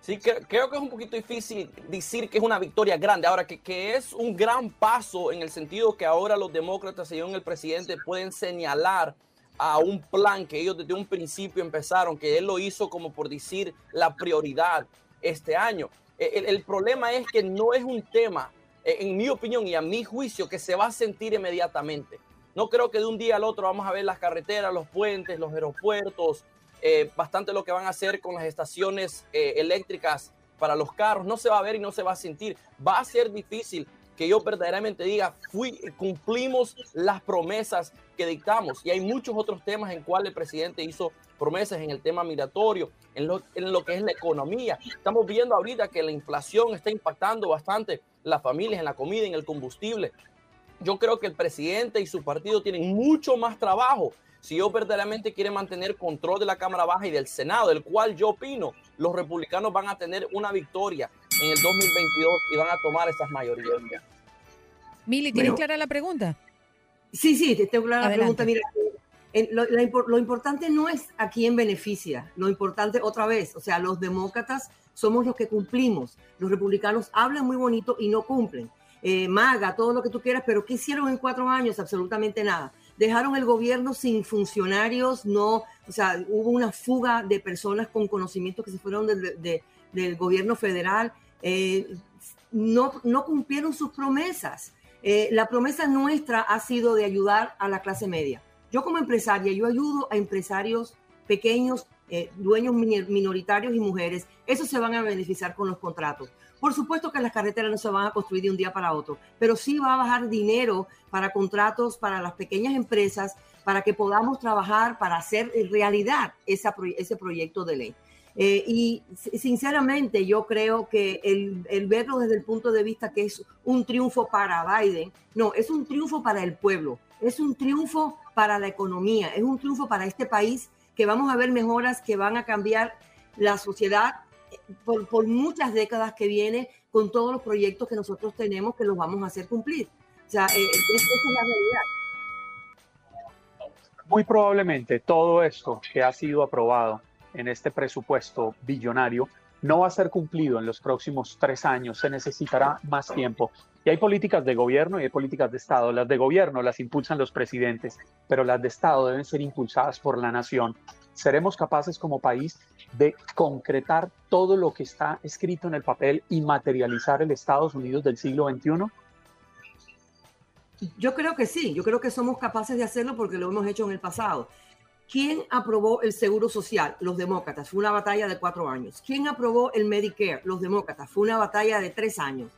S9: Sí, creo que es un poquito difícil decir que es una victoria grande. Ahora, que, que es un gran paso en el sentido que ahora los demócratas, según el presidente, pueden señalar a un plan que ellos desde un principio empezaron, que él lo hizo como por decir la prioridad este año. E, el, problema es que no es un tema, e, en mi opinión y a mi juicio, que se va a sentir inmediatamente. No creo que de un día al otro vamos a ver las carreteras, los puentes, los aeropuertos, eh, bastante lo que van a hacer con las estaciones eh, eléctricas para los carros. No se va a ver y no se va a sentir. Va a ser difícil que yo verdaderamente diga, fui, cumplimos las promesas que dictamos. Y hay muchos otros temas en cuales el presidente hizo promesas en el tema migratorio, en lo, en lo que es la economía. Estamos viendo ahorita que la inflación está impactando bastante las familias en la comida, en el combustible. Yo creo que el presidente y su partido tienen mucho más trabajo si ellos verdaderamente quieren mantener control de la Cámara Baja y del Senado, del cual yo opino, los republicanos van a tener una victoria en el 2022 y van a tomar esas mayorías.
S1: Mili, ¿tienes clara la pregunta?
S8: Sí, sí, tengo clara la pregunta. Mira, lo, lo, importante no es a quién beneficia, lo importante otra vez, o sea, los demócratas somos los que cumplimos, los republicanos hablan muy bonito y no cumplen. Eh, maga, todo lo que tú quieras, pero ¿qué hicieron en cuatro años? Absolutamente nada dejaron el gobierno sin funcionarios, no, o sea, hubo una fuga de personas con conocimiento que se fueron del gobierno federal, eh, no, no cumplieron sus promesas. Eh, la promesa nuestra ha sido de ayudar a la clase media. Yo como empresaria, yo ayudo a empresarios pequeños, eh, dueños minoritarios y mujeres. Esos se van a beneficiar con los contratos. Por supuesto que las carreteras no se van a construir de un día para otro, pero sí va a bajar dinero para contratos para las pequeñas empresas, para que podamos trabajar para hacer realidad ese proyecto de ley. Eh, y sinceramente yo creo que el, verlo desde el punto de vista que es un triunfo para Biden, no, es un triunfo para el pueblo, es un triunfo para la economía, es un triunfo para este país que vamos a ver mejoras que van a cambiar la sociedad por, muchas décadas que viene con todos los proyectos que nosotros tenemos que los vamos a hacer cumplir. O sea, eh, esa es la realidad.
S5: Muy probablemente todo esto que ha sido aprobado en este presupuesto billonario no va a ser cumplido en los próximos tres años, se necesitará más tiempo. Y hay políticas de gobierno y hay políticas de Estado. Las de gobierno las impulsan los presidentes, pero las de Estado deben ser impulsadas por la nación. ¿Seremos capaces como país de concretar todo lo que está escrito en el papel y materializar el Estados Unidos del siglo XXI?
S8: Yo creo que sí, yo creo que somos capaces de hacerlo porque lo hemos hecho en el pasado. ¿Quién aprobó el Seguro Social? Los demócratas. Fue una batalla de cuatro años. ¿Quién aprobó el Medicare? Los demócratas. Fue una batalla de tres años.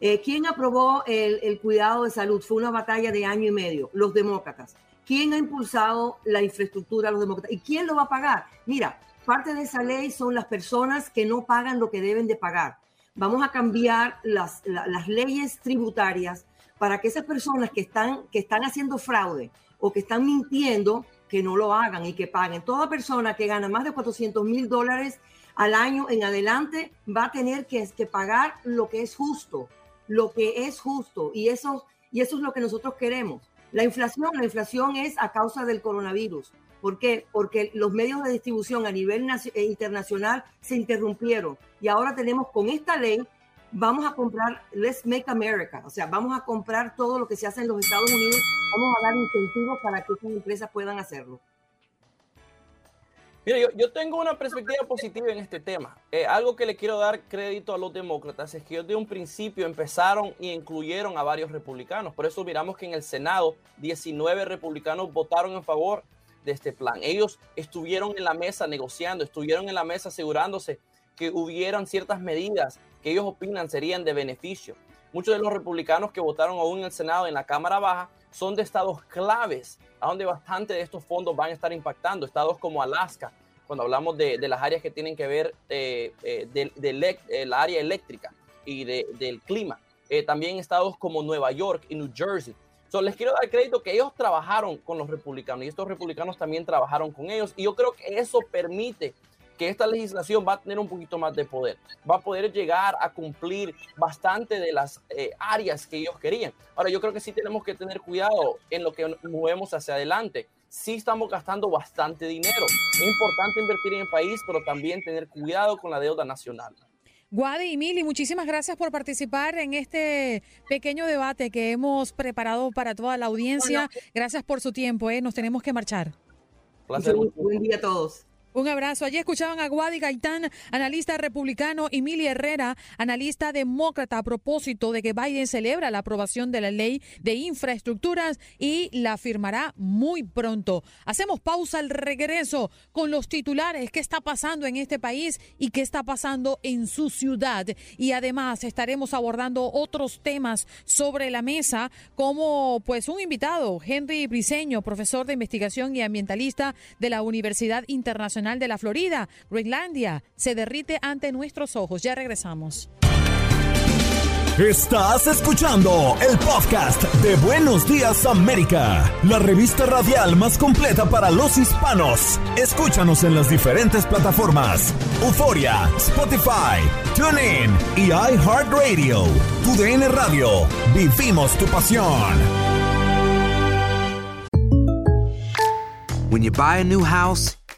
S8: Eh, ¿Quién aprobó el, el, cuidado de salud? Fue una batalla de año y medio. Los demócratas. ¿Quién ha impulsado la infraestructura? Los demócratas. ¿Y quién lo va a pagar? Mira, parte de esa ley son las personas que no pagan lo que deben de pagar. Vamos a cambiar las, las leyes tributarias para que esas personas que están, que están haciendo fraude o que están mintiendo, que no lo hagan y que paguen. Toda persona que gana más de 400 mil dólares al año en adelante va a tener que, que, pagar lo que es justo, lo que es justo. Y eso, y eso es lo que nosotros queremos. La inflación, la inflación es a causa del coronavirus. ¿Por qué? Porque los medios de distribución a nivel eh, internacional se interrumpieron y ahora tenemos con esta ley, vamos a comprar, let's make America, o sea, vamos a comprar todo lo que se hace en los Estados Unidos, vamos a dar incentivos para que esas empresas puedan hacerlo.
S9: Mira, yo, tengo una perspectiva positiva en este tema. Eh, algo que le quiero dar crédito a los demócratas es que ellos de un principio empezaron y incluyeron a varios republicanos. Por eso miramos que en el Senado 19 republicanos votaron en favor de este plan. Ellos estuvieron en la mesa negociando, estuvieron en la mesa asegurándose que hubieran ciertas medidas que ellos opinan serían de beneficio. Muchos de los republicanos que votaron aún en el Senado, en la Cámara Baja, son de estados claves, a donde bastante de estos fondos van a estar impactando. Estados como Alaska, cuando hablamos de, las áreas que tienen que ver eh, eh, de, eh, la área eléctrica y del clima. también estados como Nueva York y New Jersey. So, les quiero dar crédito que ellos trabajaron con los republicanos y estos republicanos también trabajaron con ellos. Y yo creo que eso permite que esta legislación va a tener un poquito más de poder, va a poder llegar a cumplir bastante de las eh, áreas que ellos querían. Ahora, yo creo que sí tenemos que tener cuidado en lo que movemos hacia adelante. Sí estamos gastando bastante dinero. Es importante invertir en el país, pero también tener cuidado con la deuda nacional.
S1: Guadi y Mili, muchísimas gracias por participar en este pequeño debate que hemos preparado para toda la audiencia. Gracias por su tiempo, ¿eh? nos tenemos que marchar.
S8: Buen día a todos.
S1: Un abrazo. Allí escuchaban a Guadi Gaitán, analista republicano, y Mili Herrera, analista demócrata, a propósito de que Biden celebra la aprobación de la ley de infraestructuras y la firmará muy pronto. Hacemos pausa al regreso con los titulares, qué está pasando en este país y qué está pasando en su ciudad. Y además estaremos abordando otros temas sobre la mesa, como pues un invitado, Henry Briseño, profesor de investigación y ambientalista de la Universidad Internacional de la Florida, Groenlandia, se derrite ante nuestros ojos. Ya regresamos.
S10: Estás escuchando el podcast de Buenos Días América, la revista radial más completa para los hispanos. Escúchanos en las diferentes plataformas: Euforia, Spotify, TuneIn y iHeartRadio. Tu DN Radio. Vivimos tu pasión.
S11: When you buy a new house,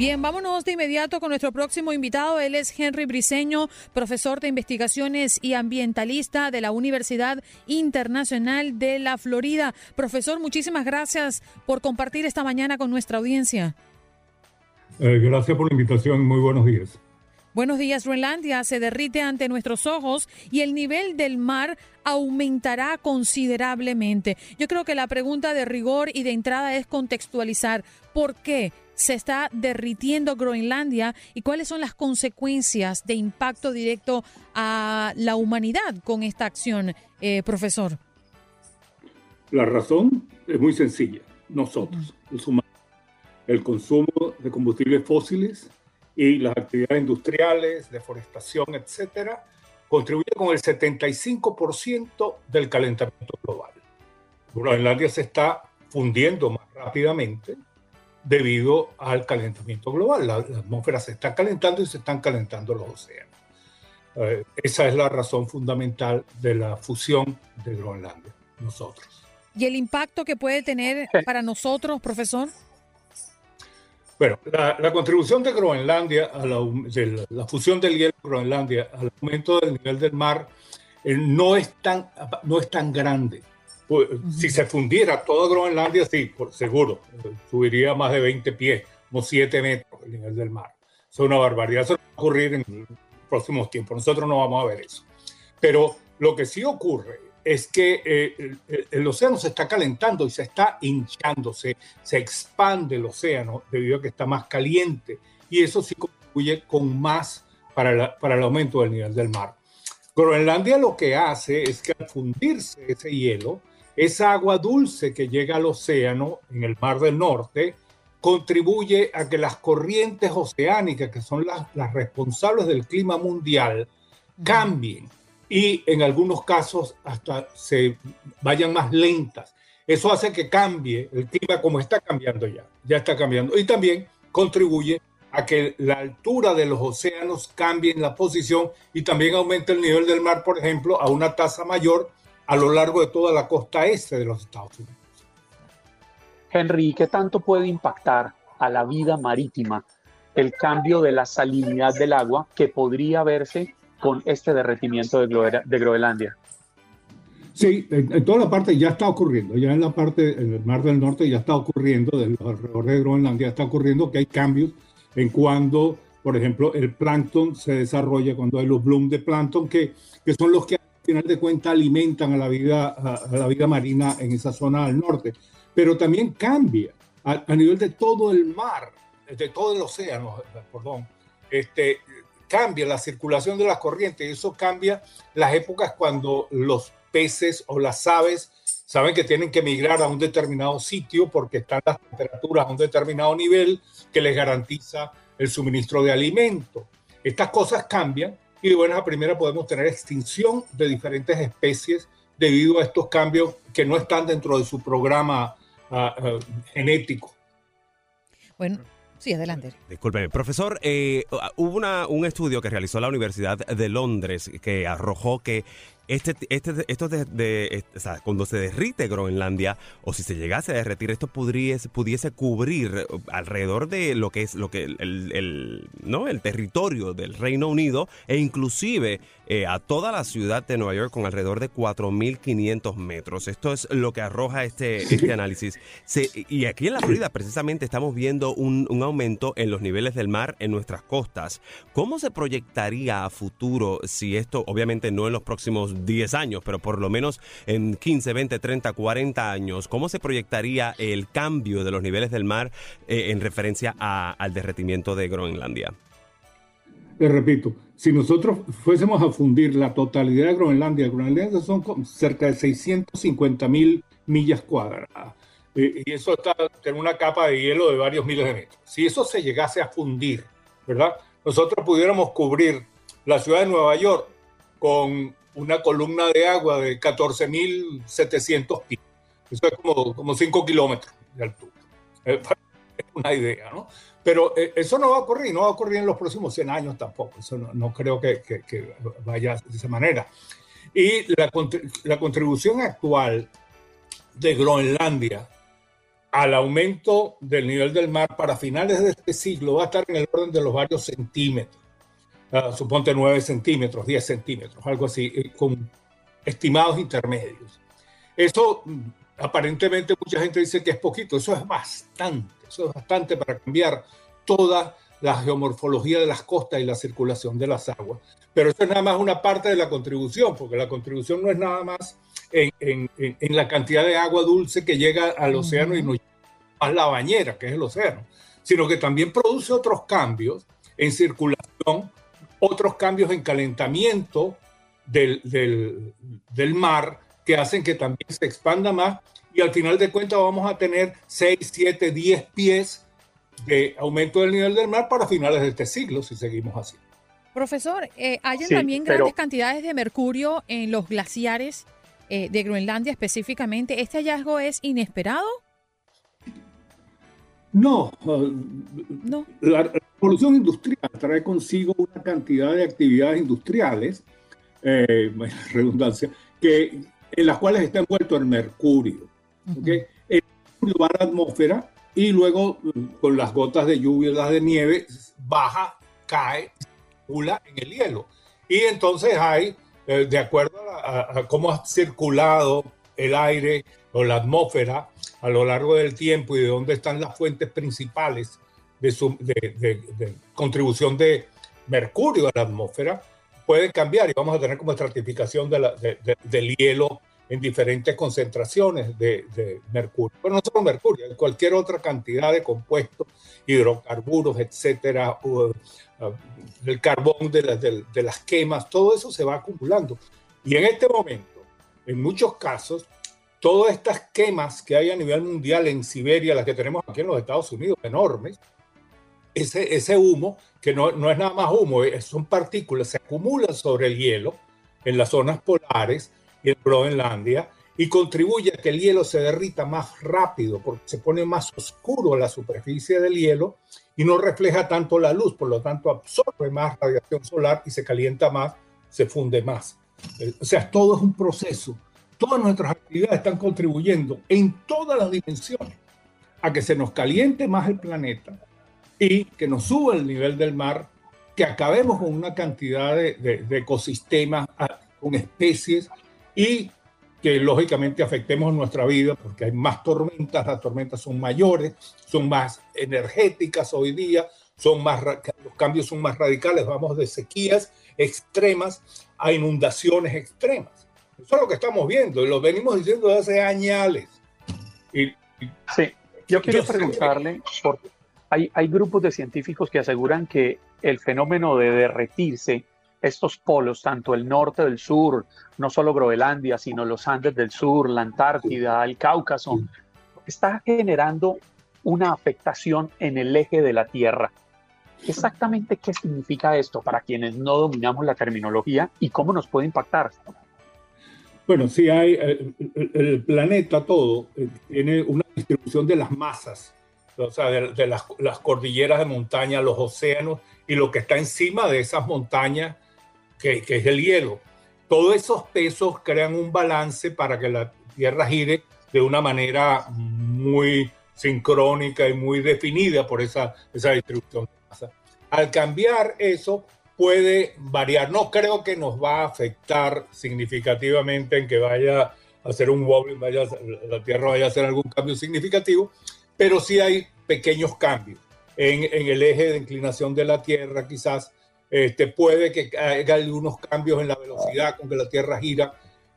S1: Bien, vámonos de inmediato con nuestro próximo invitado. Él es Henry Briseño, profesor de investigaciones y ambientalista de la Universidad Internacional de la Florida. Profesor, muchísimas gracias por compartir esta mañana con nuestra audiencia.
S12: Eh, gracias por la invitación. Muy buenos días.
S1: Buenos días, Groenlandia se derrite ante nuestros ojos y el nivel del mar aumentará considerablemente. Yo creo que la pregunta de rigor y de entrada es contextualizar por qué se está derritiendo Groenlandia y cuáles son las consecuencias de impacto directo a la humanidad con esta acción, eh, profesor?
S12: La razón es muy sencilla. Nosotros, los humanos, el consumo de combustibles fósiles y las actividades industriales, deforestación, etcétera, contribuye con el 75% del calentamiento global. Groenlandia se está fundiendo más rápidamente debido al calentamiento global. La, atmósfera se está calentando y se están calentando los océanos. Eh, esa es la razón fundamental de la fusión de Groenlandia, nosotros.
S1: ¿Y el impacto que puede tener para nosotros, profesor?
S12: Bueno, la, contribución de Groenlandia a la, de la, fusión del hielo de Groenlandia al aumento del nivel del mar eh, no, es tan, no es tan grande. Pues, si se fundiera toda Groenlandia, sí, por seguro, subiría más de 20 pies, como 7 metros el nivel del mar. es una barbaridad, eso va a ocurrir en los próximos tiempos. Nosotros no vamos a ver eso. Pero lo que sí ocurre es que eh, el, océano se está calentando y se está hinchando, se, expande el océano debido a que está más caliente y eso sí contribuye con más para, para el aumento del nivel del mar. Groenlandia lo que hace es que al fundirse ese hielo, esa agua dulce que llega al océano en el Mar del Norte contribuye a que las corrientes oceánicas, que son las, las responsables del clima mundial, cambien y en algunos casos hasta se vayan más lentas. Eso hace que cambie el clima como está cambiando ya, ya está cambiando. Y también contribuye a que la altura de los océanos cambie en la posición y también aumente el nivel del mar, por ejemplo, a una tasa mayor a lo largo de toda la costa este de los Estados Unidos.
S5: Henry, ¿qué tanto puede impactar a la vida marítima el cambio de la salinidad del agua que podría verse con este derretimiento de, Groenlandia?
S12: Sí, en, toda la parte ya está ocurriendo, ya en la parte, en el Mar del Norte ya está ocurriendo, de alrededor de Groenlandia está ocurriendo que hay cambios en cuando, por ejemplo, el plancton se desarrolla, cuando hay los blooms de plancton, que, que son los que final de cuentas alimentan a la vida, a, la vida marina en esa zona al norte. Pero también cambia a, a nivel de todo el mar, de todo el océano, perdón, este, cambia la circulación de las corrientes y eso cambia las épocas cuando los peces o las aves saben que tienen que migrar a un determinado sitio porque están las temperaturas a un determinado nivel que les garantiza el suministro de alimento. Estas cosas cambian y de buenas a primeras podemos tener extinción de diferentes especies debido a estos cambios que no están dentro de su programa uh, uh, genético.
S1: Bueno, Sí, adelante.
S3: Discúlpeme, profesor, eh, hubo una, un estudio que realizó la Universidad de Londres que arrojó que este, este, esto de, cuando se derrite Groenlandia o si se llegase a derretir, esto pudiese, pudiese cubrir alrededor de lo que es lo que el, el, ¿no? el territorio del Reino Unido e inclusive eh, a toda la ciudad de Nueva York con alrededor de 4.500 metros. Esto es lo que arroja este, este análisis. y aquí en la Florida precisamente estamos viendo un, un aumento en los niveles del mar en nuestras costas. ¿Cómo se proyectaría a futuro si esto, obviamente no en los próximos 10 años, pero por lo menos en 15, 20, 30, 40 años, ¿cómo se proyectaría el cambio de los niveles del mar eh, en referencia al derretimiento de Groenlandia?
S12: Le repito, si nosotros fuésemos a fundir la totalidad de Groenlandia, Groenlandia son cerca de 650 mil millas cuadradas. Eh, y eso está en una capa de hielo de varios miles de metros. Si eso se llegase a fundir, ¿verdad? Nosotros pudiéramos cubrir la ciudad de Nueva York con una columna de agua de 14.700 pies. Eso es como, como 5 kilómetros de altura. Es una idea, ¿no? Pero eh, eso no va a ocurrir, no va a ocurrir en los próximos 100 años tampoco. Eso no, creo que, que, vaya de esa manera. Y la, la contribución actual de Groenlandia al aumento del nivel del mar para finales de este siglo va a estar en el orden de los varios centímetros. Ah, suponte 9 centímetros, 10 centímetros, algo así, eh, con estimados intermedios. Eso mm, aparentemente mucha gente dice que es poquito, eso es bastante, eso es bastante para cambiar toda la geomorfología de las costas y la circulación de las aguas. Pero eso es nada más una parte de la contribución, porque la contribución no es nada más en, en, en la cantidad de agua dulce que llega al océano y nos a la bañera, que es el océano, sino que también produce otros cambios en circulación otros cambios en calentamiento del, del, mar que hacen que también se expanda más y al final de cuentas vamos a tener 6, 7, 10 pies de aumento del nivel del mar para finales de este siglo si seguimos así.
S1: Profesor, eh, ¿hay también grandes cantidades de mercurio en los glaciares eh, de Groenlandia específicamente? ¿Este hallazgo es inesperado?
S12: No, no. La revolución industrial trae consigo una cantidad de actividades industriales, eh, redundancia, que, en las cuales está envuelto el mercurio. El mercurio va a la atmósfera y luego con las gotas de lluvia las de nieve baja, cae, circula en el hielo. Y entonces hay, eh, de acuerdo a cómo ha circulado el aire o la atmósfera, a lo largo del tiempo y de dónde están las fuentes principales de, su, de, contribución de mercurio a la atmósfera, puede cambiar y vamos a tener como estratificación del hielo en diferentes concentraciones de, mercurio. Pero no solo mercurio, cualquier otra cantidad de compuestos, hidrocarburos, etcétera, uh, el carbón de, de las quemas, todo eso se va acumulando. Y en este momento, en muchos casos, todas estas quemas que hay a nivel mundial en Siberia, las que tenemos aquí en los Estados Unidos, enormes, ese, ese humo, que no, no es nada más humo, son partículas, se acumulan sobre el hielo en las zonas polares y en Groenlandia y contribuye a que el hielo se derrita más rápido porque se pone más oscuro la superficie del hielo y no refleja tanto la luz, por lo tanto absorbe más radiación solar y se calienta más, se funde más. O sea, todo es un proceso. Todas nuestras actividades están contribuyendo en todas las dimensiones a que se nos caliente más el planeta y que nos suba el nivel del mar, que acabemos con una cantidad de, de ecosistemas, con especies y que lógicamente afectemos nuestra vida porque hay más tormentas, las tormentas son mayores, son más energéticas hoy día, son más, los cambios son más radicales, vamos de sequías extremas a inundaciones extremas. Eso es lo que estamos viendo y lo venimos diciendo desde hace años.
S5: Y, sí, yo quiero preguntarle, porque hay, hay grupos de científicos que aseguran que el fenómeno de derretirse estos polos, tanto el norte del sur, no solo Groenlandia, sino los Andes del sur, la Antártida, el Cáucaso, está generando una afectación en el eje de la Tierra. Exactamente qué significa esto para quienes no dominamos la terminología y cómo nos puede impactar.
S12: Bueno, sí hay, eh, el, planeta todo eh, tiene una distribución de las masas, o sea, de, las, las, cordilleras de montaña, los océanos y lo que está encima de esas montañas que, es el hielo. Todos esos pesos crean un balance para que la Tierra gire de una manera muy sincrónica y muy definida por esa, esa distribución de masa. Al cambiar eso, puede variar. No creo que nos va a afectar significativamente en que vaya a hacer un wobble, vaya, la Tierra vaya a hacer algún cambio significativo, pero sí hay pequeños cambios en, en el eje de inclinación de la Tierra, quizás este, puede que haya algunos cambios en la velocidad con que la Tierra gira,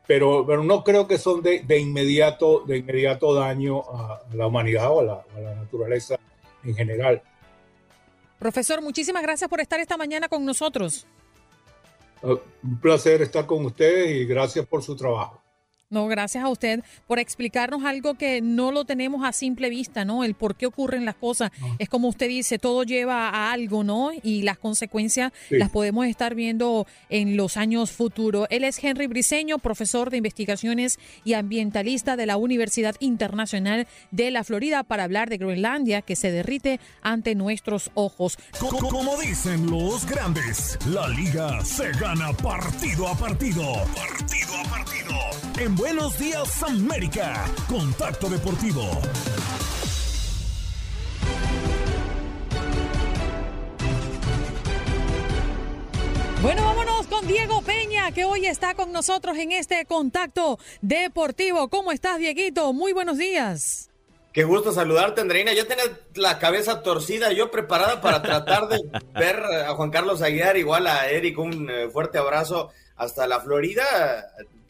S12: pero, pero no creo que son de, de inmediato, de inmediato daño a, la humanidad o a la, a la naturaleza en general.
S1: Profesor, muchísimas gracias por estar esta mañana con nosotros.
S12: Uh, un placer estar con ustedes y gracias por su trabajo.
S1: No, gracias a usted por explicarnos algo que no lo tenemos a simple vista, ¿no? El por qué ocurren las cosas. Es como usted dice, todo lleva a algo, ¿no? Y las consecuencias las podemos estar viendo en los años futuros. Él es Henry Briseño, profesor de investigaciones y ambientalista de la Universidad Internacional de la Florida para hablar de Groenlandia que se derrite ante nuestros ojos.
S10: Como dicen los grandes, la liga se gana partido a partido. Partido a partido. En Buenos Días América, Contacto Deportivo.
S1: Bueno, vámonos con Diego Peña, que hoy está con nosotros en este contacto deportivo. ¿Cómo estás, Dieguito? Muy buenos días.
S13: Qué gusto saludarte, Andreina. Ya tenés la cabeza torcida, yo preparada para tratar de ver a Juan Carlos Aguiar, igual a Eric, un eh, fuerte abrazo hasta la Florida.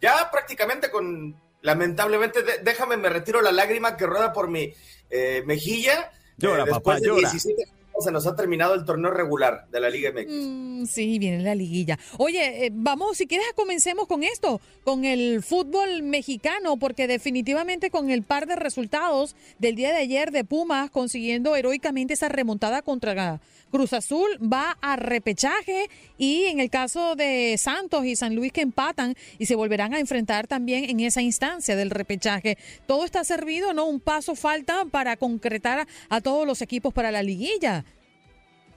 S13: Ya prácticamente con lamentablemente, déjame, me retiro la lágrima que rueda por mi eh, mejilla.
S3: Llora, eh, papá, llora.
S13: se nos ha terminado el torneo regular de la Liga MX.
S1: Mm, sí, viene la liguilla. Oye, eh, vamos, si quieres, comencemos con esto, con el fútbol mexicano, porque definitivamente con el par de resultados del día de ayer de Pumas consiguiendo heroicamente esa remontada contra Cruz Azul va a repechaje y en el caso de Santos y San Luis que empatan y se volverán a enfrentar también en esa instancia del repechaje. Todo está servido, ¿no? Un paso falta para concretar a todos los equipos para la liguilla.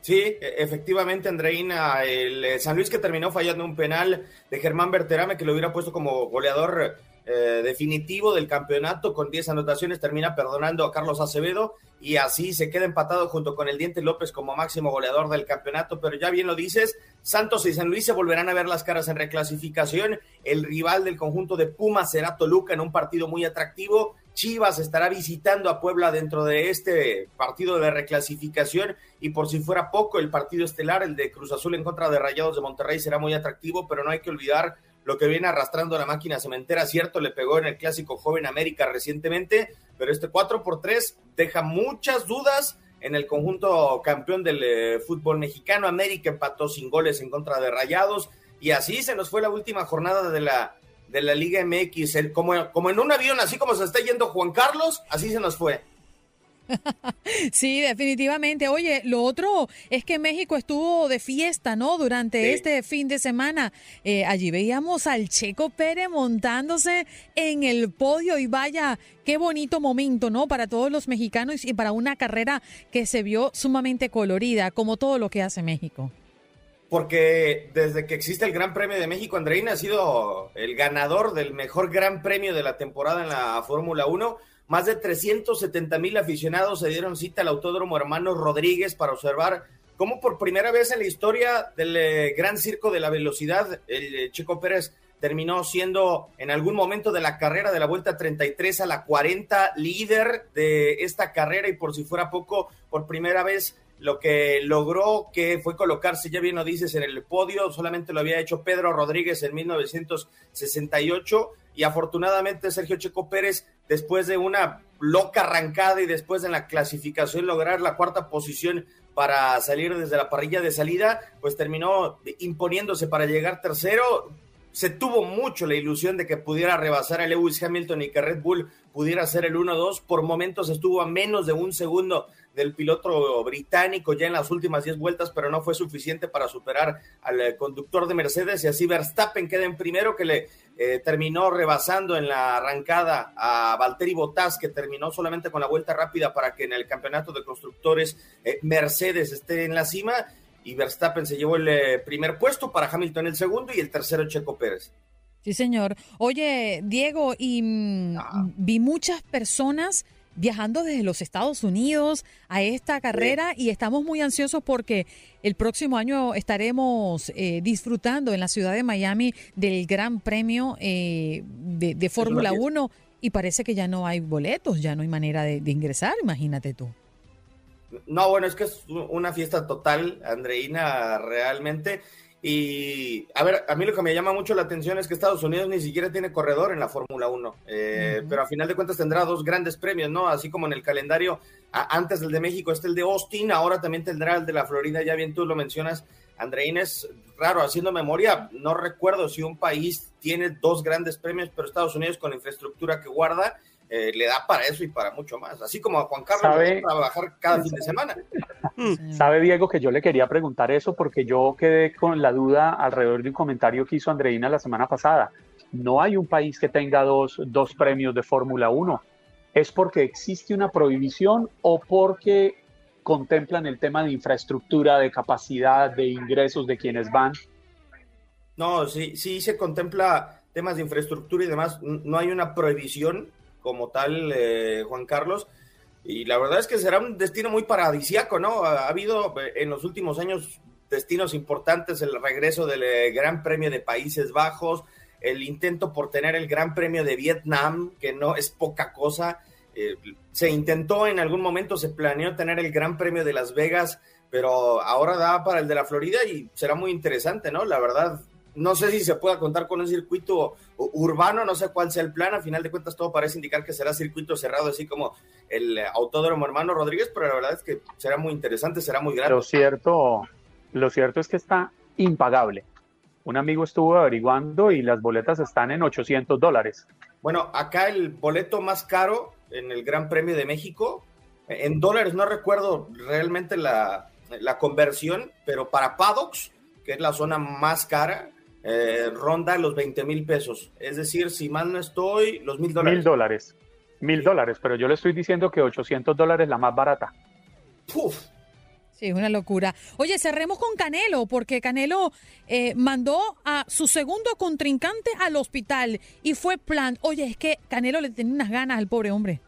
S13: Sí, e-, efectivamente, Andreina, el eh, San Luis que terminó fallando un penal de Germán Berterame que lo hubiera puesto como goleador eh, definitivo del campeonato con 10 anotaciones, termina perdonando a Carlos Acevedo y así se queda empatado junto con el Diente López como máximo goleador del campeonato, pero ya bien lo dices, Santos y San Luis se volverán a ver las caras en reclasificación, el rival del conjunto de Pumas será Toluca en un partido muy atractivo, Chivas estará visitando a Puebla dentro de este partido de reclasificación. Y por si fuera poco el partido estelar, el de Cruz Azul en contra de Rayados de Monterrey será muy atractivo, pero no hay que olvidar lo que viene arrastrando la máquina cementera, cierto, le pegó en el clásico Joven América recientemente, pero este 4 por 3 deja muchas dudas en el conjunto campeón del eh, fútbol mexicano. América empató sin goles en contra de Rayados y así se nos fue la última jornada de la de la Liga MX. como, como en un avión, así como se está yendo Juan Carlos, así se nos fue.
S1: Sí, definitivamente. Oye, lo otro es que México estuvo de fiesta, ¿no? Durante este fin de semana. Eh, allí veíamos al Checo Pérez montándose en el podio y vaya, qué bonito momento, ¿no? Para todos los mexicanos y para una carrera que se vio sumamente colorida, como todo lo que hace México.
S13: Porque desde que existe el Gran Premio de México, Andreina ha sido el ganador del mejor Gran Premio de la temporada en la Fórmula 1 más de 370 mil aficionados se dieron cita al Autódromo Hermano Rodríguez para observar cómo por primera vez en la historia del eh, Gran Circo de la Velocidad, el eh, Chico Pérez terminó siendo en algún momento de la carrera de la Vuelta 33 a la 40 líder de esta carrera y por si fuera poco, por primera vez lo que logró que fue colocarse, ya bien lo dices, en el podio, solamente lo había hecho Pedro Rodríguez en 1968 y afortunadamente Sergio Checo Pérez, después de una loca arrancada y después de la clasificación lograr la cuarta posición para salir desde la parrilla de salida, pues terminó imponiéndose para llegar tercero. Se tuvo mucho la ilusión de que pudiera rebasar a Lewis Hamilton y que Red Bull pudiera ser el 1-2. Por momentos estuvo a menos de un segundo del piloto británico ya en las últimas 10 vueltas, pero no fue suficiente para superar al eh, conductor de Mercedes y así Verstappen queda en primero que le eh, terminó rebasando en la arrancada a Valtteri Bottas que terminó solamente con la vuelta rápida para que en el campeonato de constructores eh, Mercedes esté en la cima y Verstappen se llevó el primer puesto para Hamilton el segundo y el tercero Checo Pérez.
S1: Sí, señor. Oye, Diego, y mm, ah. vi muchas personas viajando desde los Estados Unidos a esta carrera y estamos muy ansiosos porque el próximo año estaremos eh, disfrutando en la ciudad de Miami del Gran Premio eh, de, Fórmula 1 y parece que ya no hay boletos, ya no hay manera de, de ingresar, imagínate tú.
S13: No, bueno, es que es una fiesta total, Andreina, realmente. Y a ver, a mí lo que me llama mucho la atención es que Estados Unidos ni siquiera tiene corredor en la Fórmula 1, eh, pero a final de cuentas tendrá dos grandes premios, ¿no? Así como en el calendario, antes del de México está el de Austin, ahora también tendrá el de la Florida, ya bien tú lo mencionas, Andreines, raro, haciendo memoria, no recuerdo si un país tiene dos grandes premios, pero Estados Unidos con la infraestructura que guarda, eh, le da para eso y para mucho más. Así como a Juan Carlos ¿Sabe? trabajar cada fin de semana.
S5: Sabe, Diego, que yo le quería preguntar eso porque yo quedé con la duda alrededor de un comentario que hizo Andreina la semana pasada. No hay un país que tenga dos, dos premios de Fórmula 1. ¿Es porque existe una prohibición o porque contemplan el tema de infraestructura, de capacidad, de ingresos de quienes van?
S13: No, sí, sí se contempla temas de infraestructura y demás. No hay una prohibición como tal, eh, Juan Carlos. Y la verdad es que será un destino muy paradisiaco, ¿no? Ha, habido eh, en los últimos años destinos importantes, el regreso del eh, Gran Premio de Países Bajos, el intento por tener el Gran Premio de Vietnam, que no es poca cosa. se intentó en algún momento, se planeó tener el Gran Premio de Las Vegas, pero ahora da para el de la Florida y será muy interesante, ¿no? La verdad, no sé si se pueda contar con un circuito urbano, no sé cuál sea el plan. A final de cuentas, todo parece indicar que será circuito cerrado, así como el Autódromo Hermano Rodríguez, pero la verdad es que será muy interesante, será muy grande.
S5: Lo cierto, lo cierto es que está impagable. Un amigo estuvo averiguando y las boletas están en 800 dólares.
S13: Bueno, acá el boleto más caro en el Gran Premio de México, en dólares no recuerdo realmente la, la conversión, pero para paddocks, que es la zona más cara, eh, ronda los 20 mil pesos. Es decir, si mal no estoy, los mil dólares.
S5: Mil dólares. Mil dólares, pero yo le estoy diciendo que 800 dólares la más barata.
S13: Puf.
S1: Sí, una locura. Oye, cerremos con Canelo, porque Canelo eh, mandó a su segundo contrincante al hospital y fue plan. Oye, es que Canelo le tenía unas ganas al pobre hombre.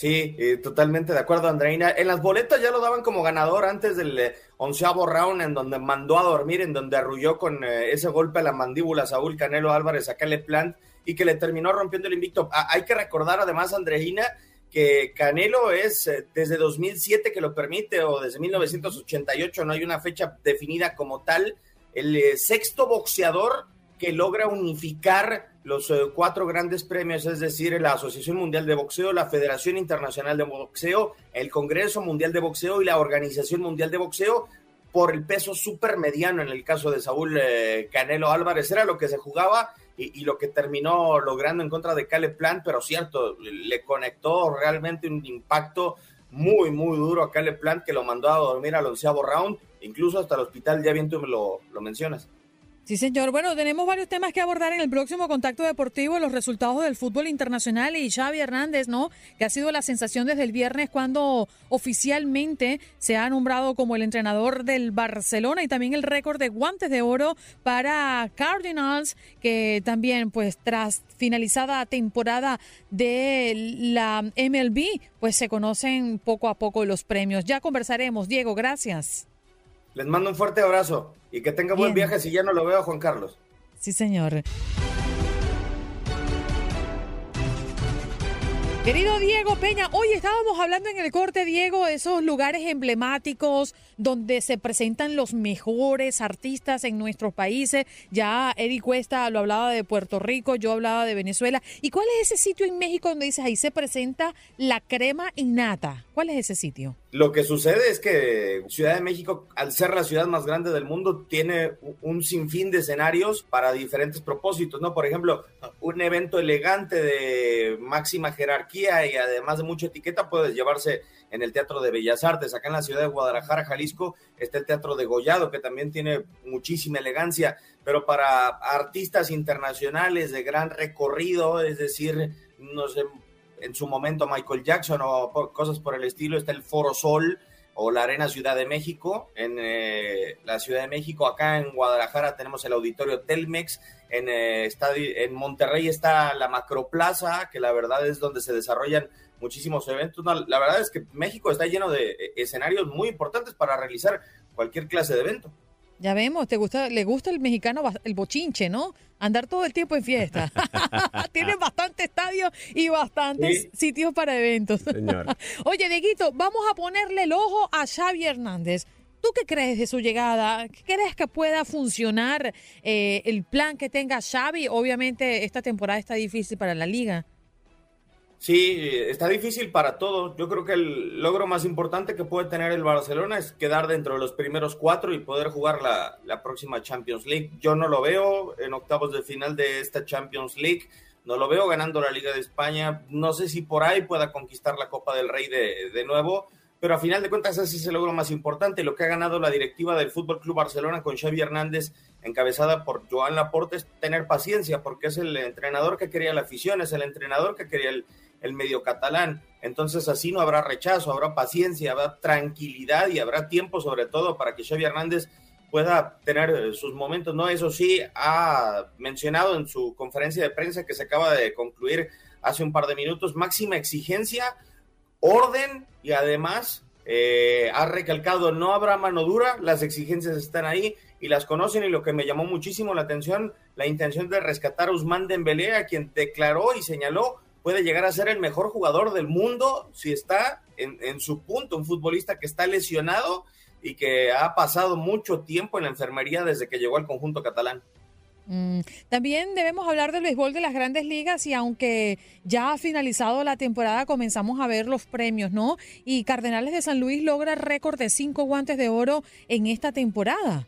S13: Sí, eh, totalmente de acuerdo, Andreina. En las boletas ya lo daban como ganador antes del eh, onceavo round, en donde mandó a dormir, en donde arrulló con eh, ese golpe a la mandíbula Saúl Canelo Álvarez a Cale Plant y que le terminó rompiendo el invicto. Ah, hay que recordar además, Andreina, que Canelo es desde 2007 que lo permite, o desde 1988, no hay una fecha definida como tal, el sexto boxeador que logra unificar los eh, cuatro grandes premios, es decir, la Asociación Mundial de Boxeo, la Federación Internacional de Boxeo, el Congreso Mundial de Boxeo y la Organización Mundial de Boxeo por el peso mediano en el caso de Saúl eh, Canelo Álvarez. Era lo que se jugaba y, lo que terminó logrando en contra de Caleb Plant, pero cierto, le conectó realmente un impacto muy, muy duro a Caleb Plant que lo mandó a dormir al onceavo round, incluso hasta el hospital, ya bien tú me lo, lo mencionas.
S1: Sí, señor. Bueno, tenemos varios temas que abordar en el próximo contacto deportivo, los resultados del fútbol internacional y Xavi Hernández, ¿no? Que ha sido la sensación desde el viernes cuando oficialmente se ha nombrado como el entrenador del Barcelona y también el récord de guantes de oro para Cardinals, que también, pues, tras finalizada temporada de la MLB, pues se conocen poco a poco los premios. Ya conversaremos. Diego, gracias.
S13: Les mando un fuerte abrazo y que tenga buen viaje si ya no lo veo a Juan Carlos.
S1: Sí, señor. Querido Diego Peña, hoy estábamos hablando en el corte, Diego, de esos lugares emblemáticos donde se presentan los mejores artistas en nuestros países. Ya Eddie Cuesta lo hablaba de Puerto Rico, yo hablaba de Venezuela. ¿Y cuál es ese sitio en México donde dices ahí se presenta la crema innata? ¿Cuál es ese sitio?
S13: Lo que sucede es que Ciudad de México, al ser la ciudad más grande del mundo, tiene un sinfín de escenarios para diferentes propósitos, ¿no? Por ejemplo, un evento elegante de máxima jerarquía y además de mucha etiqueta puede llevarse en el Teatro de Bellas Artes. Acá en la ciudad de Guadalajara, Jalisco, está el Teatro de Gollado, que también tiene muchísima elegancia, pero para artistas internacionales de gran recorrido, es decir, no sé, en su momento Michael Jackson o cosas por el estilo, está el Foro Sol o la Arena Ciudad de México, en eh, la Ciudad de México, acá en Guadalajara tenemos el Auditorio Telmex, en, eh, en Monterrey está la Macroplaza, que la verdad es donde se desarrollan muchísimos eventos. la verdad es que México está lleno de eh, escenarios muy importantes para realizar cualquier clase de evento.
S1: Ya vemos, te gusta, le gusta el mexicano el bochinche, ¿no? Andar todo el tiempo en fiesta. Tienen bastantes estadios y bastantes sitios para eventos. Oye, Dieguito, vamos a ponerle el ojo a Xavi Hernández. ¿Tú qué crees de su llegada? ¿Qué crees que pueda funcionar eh, el plan que tenga Xavi? Obviamente esta temporada está difícil para la liga.
S13: Sí, está difícil para todos. Yo creo que el logro más importante que puede tener el Barcelona es quedar dentro de los primeros cuatro y poder jugar la, la, próxima Champions League. Yo no lo veo en octavos de final de esta Champions League. No lo veo ganando la Liga de España. No sé si por ahí pueda conquistar la Copa del Rey de, de nuevo. Pero a final de cuentas ese es el logro más importante. Lo que ha ganado la directiva del Fútbol Club Barcelona con Xavi Hernández, encabezada por Joan Laporte, es tener paciencia, porque es el entrenador que quería la afición, es el entrenador que quería el, el medio catalán. Entonces así no habrá rechazo, habrá paciencia, habrá tranquilidad y habrá tiempo sobre todo para que Xavi Hernández pueda tener eh, sus momentos. No, eso sí, ha mencionado en su conferencia de prensa que se acaba de concluir hace un par de minutos, máxima exigencia, orden y además eh, ha recalcado no habrá mano dura, las exigencias están ahí y las conocen y lo que me llamó muchísimo la atención, la intención de rescatar a Usman Dembélé, a quien declaró y señaló puede llegar a ser el mejor jugador del mundo si está en, su punto, un futbolista que está lesionado y que ha pasado mucho tiempo en la enfermería desde que llegó al conjunto catalán.
S1: Mm, también debemos hablar del béisbol de las grandes ligas y aunque ya ha finalizado la temporada comenzamos a ver los premios, ¿no? Y Cardenales de San Luis logra récord de cinco guantes de oro en esta temporada.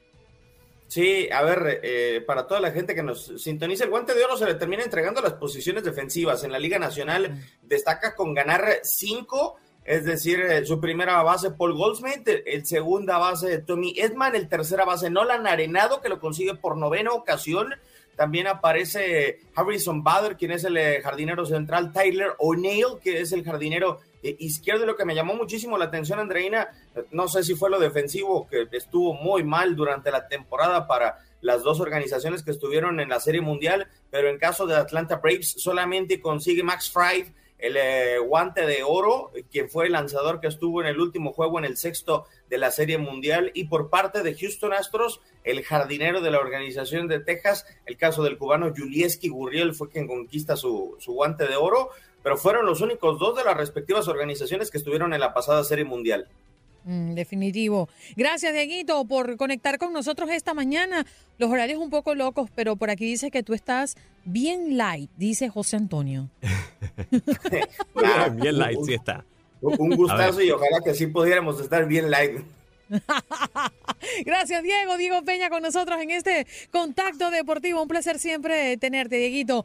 S13: Sí, a ver, eh, para toda la gente que nos sintoniza, el guante de oro se le termina entregando las posiciones defensivas. En la Liga Nacional destaca con ganar cinco, es decir, eh, su primera base Paul Goldsmith, el segunda base Tommy Edman, el tercera base Nolan Arenado, que lo consigue por novena ocasión. También aparece Harrison Bader, quien es el eh, jardinero central, Tyler O'Neill, que es el jardinero izquierdo. Lo que me llamó muchísimo la atención, Andreina, no sé si fue lo defensivo, que estuvo muy mal durante la temporada para las dos organizaciones que estuvieron en la Serie Mundial, pero en caso de Atlanta Braves solamente consigue Max Fried el eh, guante de oro, quien fue el lanzador que estuvo en el último juego, en el sexto de la Serie Mundial, y por parte de Houston Astros, el jardinero de la organización de Texas, el caso del cubano Julieski Gurriel fue quien conquista su, su guante de oro, pero fueron los únicos dos de las respectivas organizaciones que estuvieron en la pasada Serie Mundial.
S1: Mm, definitivo. Gracias, Dieguito, por conectar con nosotros esta mañana. Los horarios un poco locos, pero por aquí dice que tú estás bien light, dice José Antonio.
S3: bien light, sí está.
S13: Un gustazo y ojalá que sí pudiéramos estar bien light.
S1: Gracias, Diego. Diego Peña con nosotros en este contacto deportivo. Un placer siempre tenerte, Dieguito.